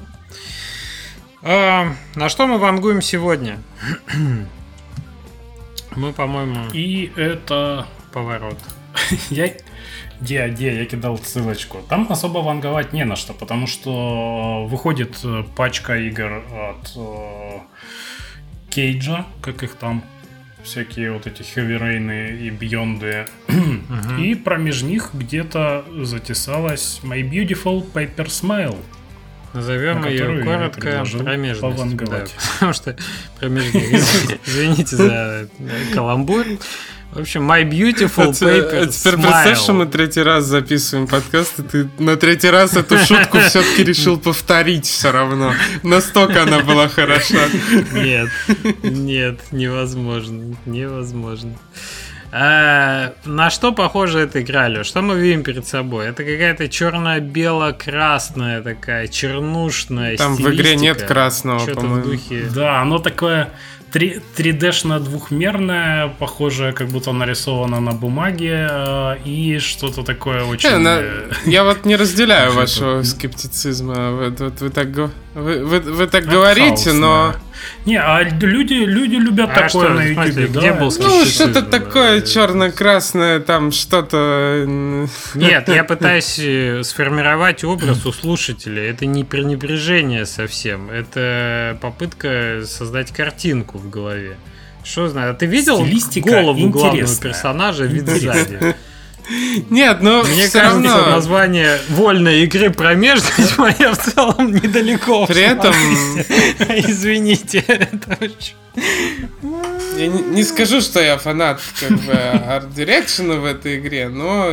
А, на что мы вангуем сегодня? (clears throat) мы, по-моему... И это... Поворот. (laughs) Я где, где я кидал ссылочку. Там особо ванговать не на что, потому что выходит э, пачка игр от э, Кейджа, как их там, всякие вот эти Heavy и Бьонды. Uh-huh. И промеж них где-то затесалась My Beautiful Paper Smile. Назовем ее коротко промежность. Да, потому что промежность. Извините за (laughs) каламбур. В общем, My Beautiful Paper а Теперь представь, что мы третий раз записываем подкаст, и ты на третий раз эту шутку все-таки решил повторить все равно. Настолько она была хороша. Нет, нет, невозможно, невозможно. А, на что похожа эта игра, Лё? Что мы видим перед собой? Это какая-то черно-бело-красная такая, чернушная Там в игре нет красного, по-моему. Духе... Да, оно такое 3, 3D-шно двухмерная, похожая, как будто нарисована на бумаге, э, и что-то такое очень... Не, на... Э, я вот не разделяю (laughs) вашего скептицизма. Вы, вот, вы так, вы, вы, вы так говорите, но... Не, а люди, люди любят А такое что, на смысле, да. где был Ну, что-то такое да. черно-красное, там что-то... Нет, я пытаюсь э, сформировать образ у слушателей. Это не пренебрежение совсем. Это попытка создать картинку в голове. Что знаю, а ты видел Стилистика голову главного персонажа вид (laughs) сзади? Нет, но Мне все кажется, равно... название вольной игры промежность (laughs) моя в целом недалеко. При этом (laughs) Извините, я не, не скажу, что я фанат как бы арт-дирекшена в этой игре, но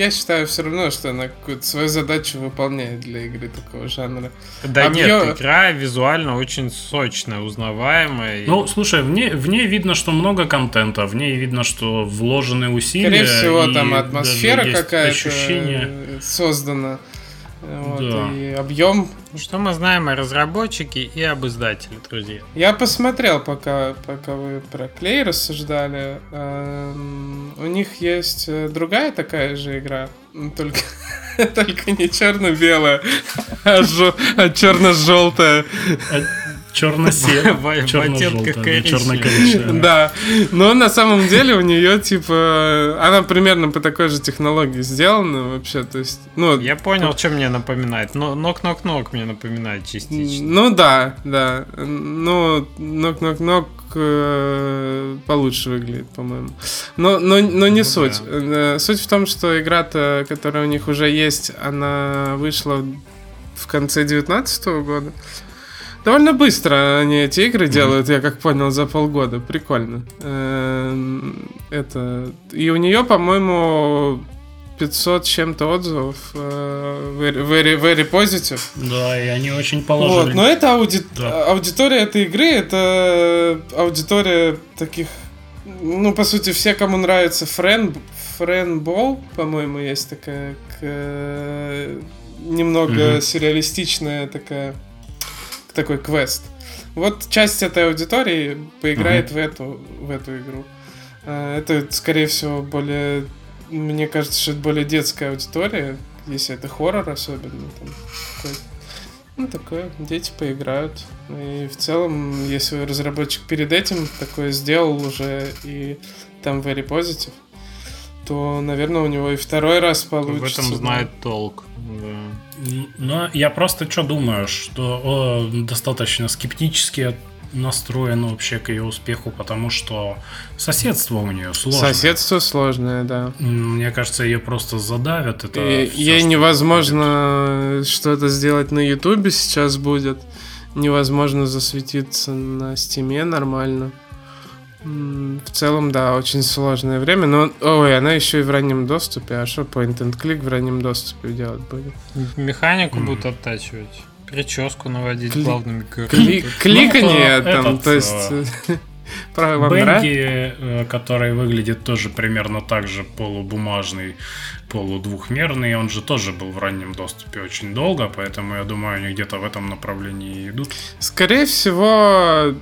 я считаю все равно, что она какую-то свою задачу выполняет для игры такого жанра. Да Объем- нет, игра визуально очень сочная, узнаваемая. и- Ну, слушай, в ней, в ней видно, что много контента, в ней видно, что вложены усилия. Скорее всего, и там атмосфера какая-то Ощущение. э, создана. Вот, Да. И объем. Что мы знаем о разработчике и об издателе, друзья? Я посмотрел, пока, пока вы про клей рассуждали. Эм, У них есть э, другая такая же игра, только, (laughs) только не черно-белая, а, а черно-желтая. Черно-серый. (laughs) Черно-коричневый. Да, но на самом деле у нее типа она примерно по такой же технологии сделана вообще, то есть, ну, Я понял, что мне напоминает. Но нок-нок-нок мне напоминает частично. ну да, да, ну нок-нок-нок э, получше выглядит, по-моему. Но, но, но не Ну суть. да. Э, Суть в том, что игра-то, которая у них уже есть, она вышла в конце 2019 года. Довольно быстро они эти игры делают, я как понял, за полгода. Прикольно. Эм, Это... И у нее, по-моему, 500 с чем-то отзывов. э, Very, very, very positive. Да, и они очень Вот, положили. но это ауди- Да. аудитория этой игры, это аудитория таких, ну, по сути, все, кому нравится Френ, Френбол, по-моему, есть такая, к- э, немного Мгм. сюрреалистичная такая, такой квест. Вот часть этой аудитории поиграет в эту, в эту игру. А, Это, скорее всего, более, мне кажется, что это более детская аудитория, если это хоррор особенно. Там, ну, такое, дети поиграют. И в целом, если разработчик перед этим такое сделал уже, и там very positive, то, наверное, у него и второй раз В получится. этом да. знает толк. да. Но я просто что думаю, что э, достаточно скептически настроен вообще к ее успеху, потому что соседство у нее сложное. Соседство сложное, да. Мне кажется, ее просто задавят. Это И всё, ей что невозможно что-то сделать на Ютубе сейчас будет. Невозможно засветиться на стиме нормально. В целом, да, очень сложное время. Но, ой, она еще и в раннем доступе. А что point and click в раннем доступе делать будет? Механику Мгм. будут оттачивать. Прическу наводить Кли- главными Кли- кликанье э, там, то есть... (laughs) Бенди, нравится? э, который выглядит тоже примерно так же полубумажный, полудвухмерный, он же тоже был в раннем доступе очень долго, поэтому я думаю, они где-то в этом направлении идут. Скорее всего,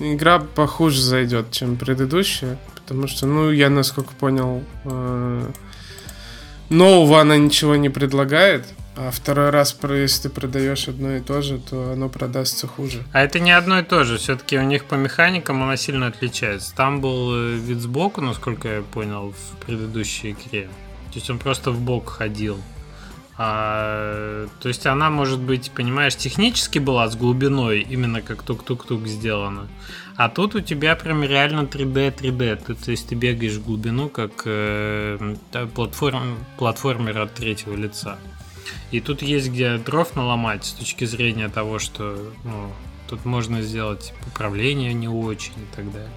игра похуже зайдет, чем предыдущая. Потому что, ну, я насколько понял, э, нового она ничего не предлагает. А второй раз, если ты продаешь одно и то же, то оно продастся хуже. А это не одно и то же. Все-таки у них по механикам она сильно отличается. Там был э, вид сбоку, насколько я понял, в предыдущей игре. То есть он просто в бок ходил. А, то есть она, может быть, понимаешь, технически была с глубиной, именно как тук-тук-тук сделана. А тут у тебя прям реально 3D, 3D. Ты- то есть ты бегаешь в глубину, как э, платформ, платформер от третьего лица. И тут есть где дров наломать с точки зрения того, что ну, тут можно сделать управление не очень и так далее.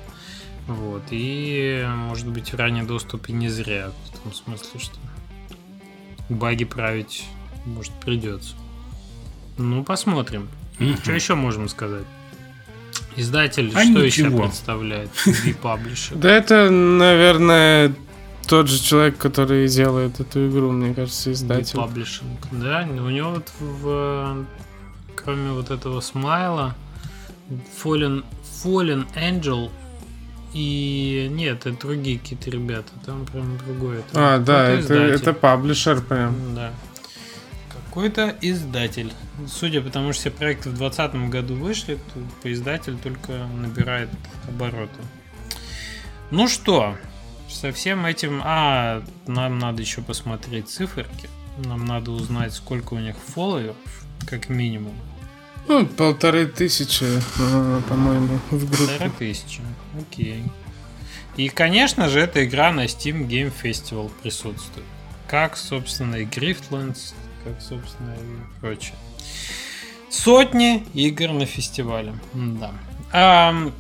Вот. И может быть в ранний доступ и не зря. В том смысле, что баги править может придется. Ну, посмотрим. Мгм. Что еще можем сказать? Издатель А что еще ничего. представляет? V-Publisher. Да это, наверное, тот же человек, который делает эту игру, мне кажется, издатель. Publishing. Да, у него вот в, кроме вот этого смайла Fallen, Fallen Angel и нет, это другие какие-то ребята, там прям другое. Это А, да, это, издатель. это паблишер прям. Да. какой-то издатель. Судя по тому, что все проекты в 2020 году вышли, то издатель только набирает обороты. Ну что, со всем этим... А, нам надо еще посмотреть циферки. Нам надо узнать, сколько у них фолловеров, как минимум. Ну, полторы тысячи, э, по-моему, в группе. Полторы тысячи, окей. И, конечно же, эта игра на Steam Game Festival присутствует. Как, собственно, и Griftlands, как, собственно, и прочее. Сотни игр на фестивале. Да. А,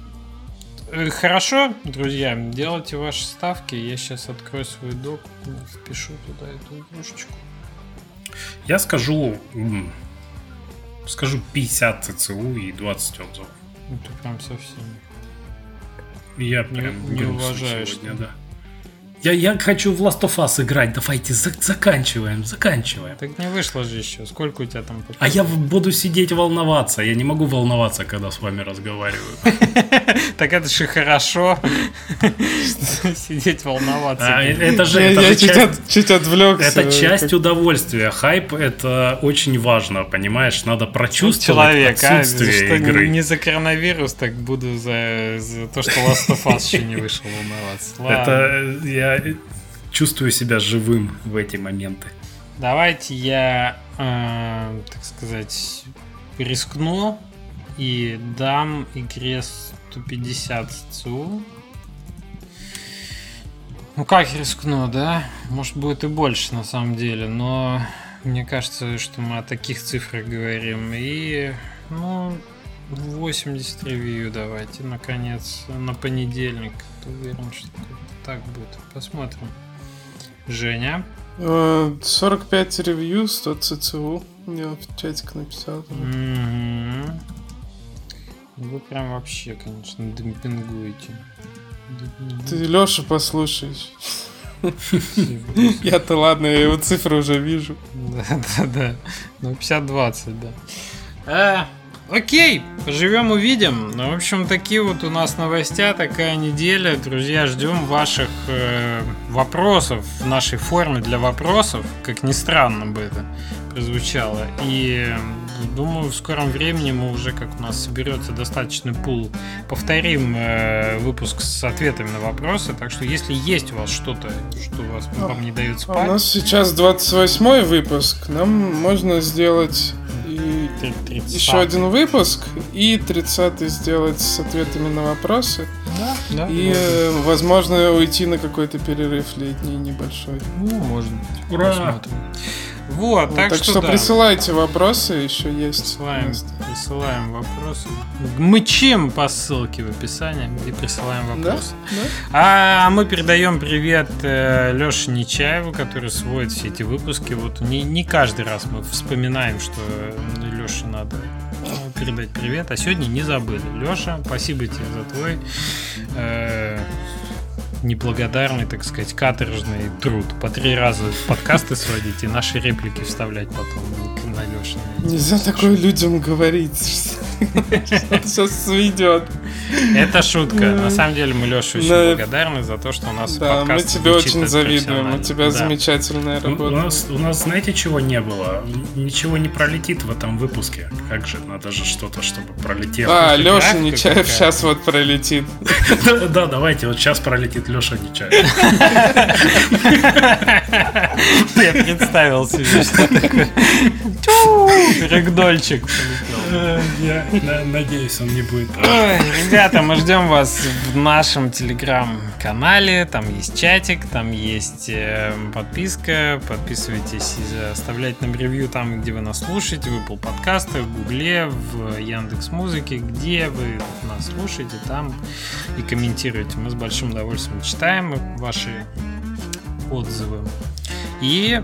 хорошо, друзья, делайте ваши ставки. Я сейчас открою свой док, впишу туда эту игрушечку. Я скажу, скажу 50 ЦЦУ и 20 отзывов. Ну, ты прям совсем. Я прям не, не уважаю сегодня, да. Я, я хочу в Last of Us играть. Давайте за, заканчиваем, заканчиваем. Так не вышло же еще. Сколько у тебя там? А я буду сидеть волноваться. Я не могу волноваться, когда с вами разговариваю. (laughs) (laughs) Так это же хорошо. (laughs) Сидеть волноваться. А, это же Я чуть отвлекся. Это часть удовольствия. Хайп это очень важно, понимаешь? Надо прочувствовать человек, а, отсутствие игры. Не за коронавирус, так буду за то, что Last of Us еще не вышел волноваться. Это я чувствую себя живым в эти моменты. Давайте я, э, так сказать, рискну и дам игре 150 ЦУ. Ну как рискну, да? Может будет и больше на самом деле, но мне кажется, что мы о таких цифрах говорим. И, ну, 80 ревью давайте, наконец, на понедельник. Уверен, что так будет. Посмотрим. Женя? 45 э, ревью, 100 ЦЦУ. Я в чатик написал. Mm-hmm. Вы прям вообще, конечно, демпингуете. Ты Леша послушаешь. Я-то ладно, я его цифры уже вижу. Да, да, да. Ну, 50-20, да. А, Окей, поживем увидим. Ну, в общем, такие вот у нас новостя, такая неделя. Друзья, ждем ваших э, вопросов в нашей форме для вопросов. Как ни странно бы это прозвучало. И думаю, в скором времени мы уже, как у нас соберется достаточный пул, повторим э, выпуск с ответами на вопросы. Так что, если есть у вас что-то, что вас, а, вам не дает спать... А у нас сейчас 28 выпуск. Нам можно сделать и 30. еще один выпуск и 30 сделать с ответами на вопросы. Да, да. И, э, возможно, уйти на какой-то перерыв летний небольшой. Ну, может быть. Ура! Посмотрим. Вот, вот так, так что, что да. присылайте вопросы, еще есть. Присылаем, присылаем вопросы. Мы чем по ссылке в описании и присылаем вопросы. Да? Да? А мы передаем привет э, Леше Нечаеву, который сводит все эти выпуски. Вот не, не каждый раз мы вспоминаем, что Леше надо э, передать привет, а сегодня не забыли. Леша, спасибо тебе за твой э, неблагодарный, так сказать, каторжный труд. По три раза подкасты сводить и наши реплики вставлять потом на Лешина. Нельзя такое людям говорить, (laughs) сейчас сведет. Это шутка. На самом деле мы Леше очень да. благодарны за то, что у нас Да, мы тебе очень завидуем. У тебя замечательная работа. У нас, у нас, знаете, чего не было? Ничего не пролетит в этом выпуске. Как же, надо же что-то, чтобы пролетело. А, Леша Нечаев сейчас вот пролетит. (laughs) Да, давайте, вот сейчас пролетит Леша Нечаев. (laughs) Я представил себе, что такое. Рэгдольчик Я надеюсь, он не будет. Ребята, мы ждем вас в нашем телеграм-канале. Там есть чатик, там есть э, подписка. Подписывайтесь и оставляйте нам ревью там, где вы нас слушаете. В Apple подкасты, в Гугле, в Яндекс Музыке. Где вы нас слушаете, там и комментируйте. Мы с большим удовольствием читаем ваши отзывы. И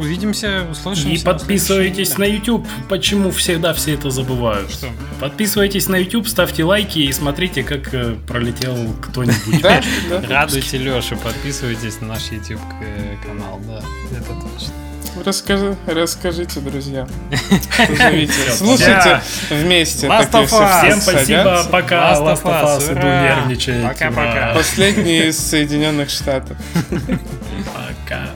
Увидимся, услышимся. И подписывайтесь на YouTube. Почему всегда все это забывают? Что? Подписывайтесь на YouTube, ставьте лайки и смотрите, как э, пролетел кто-нибудь. (laughs) Радуйте Лешу, подписывайтесь на наш YouTube канал, да, это точно. Расскажи, расскажите, друзья. Слушайте вместе. Всем спасибо, пока. Last of Us, иду нервничать. Пока-пока. Последний из Соединенных Штатов. Пока.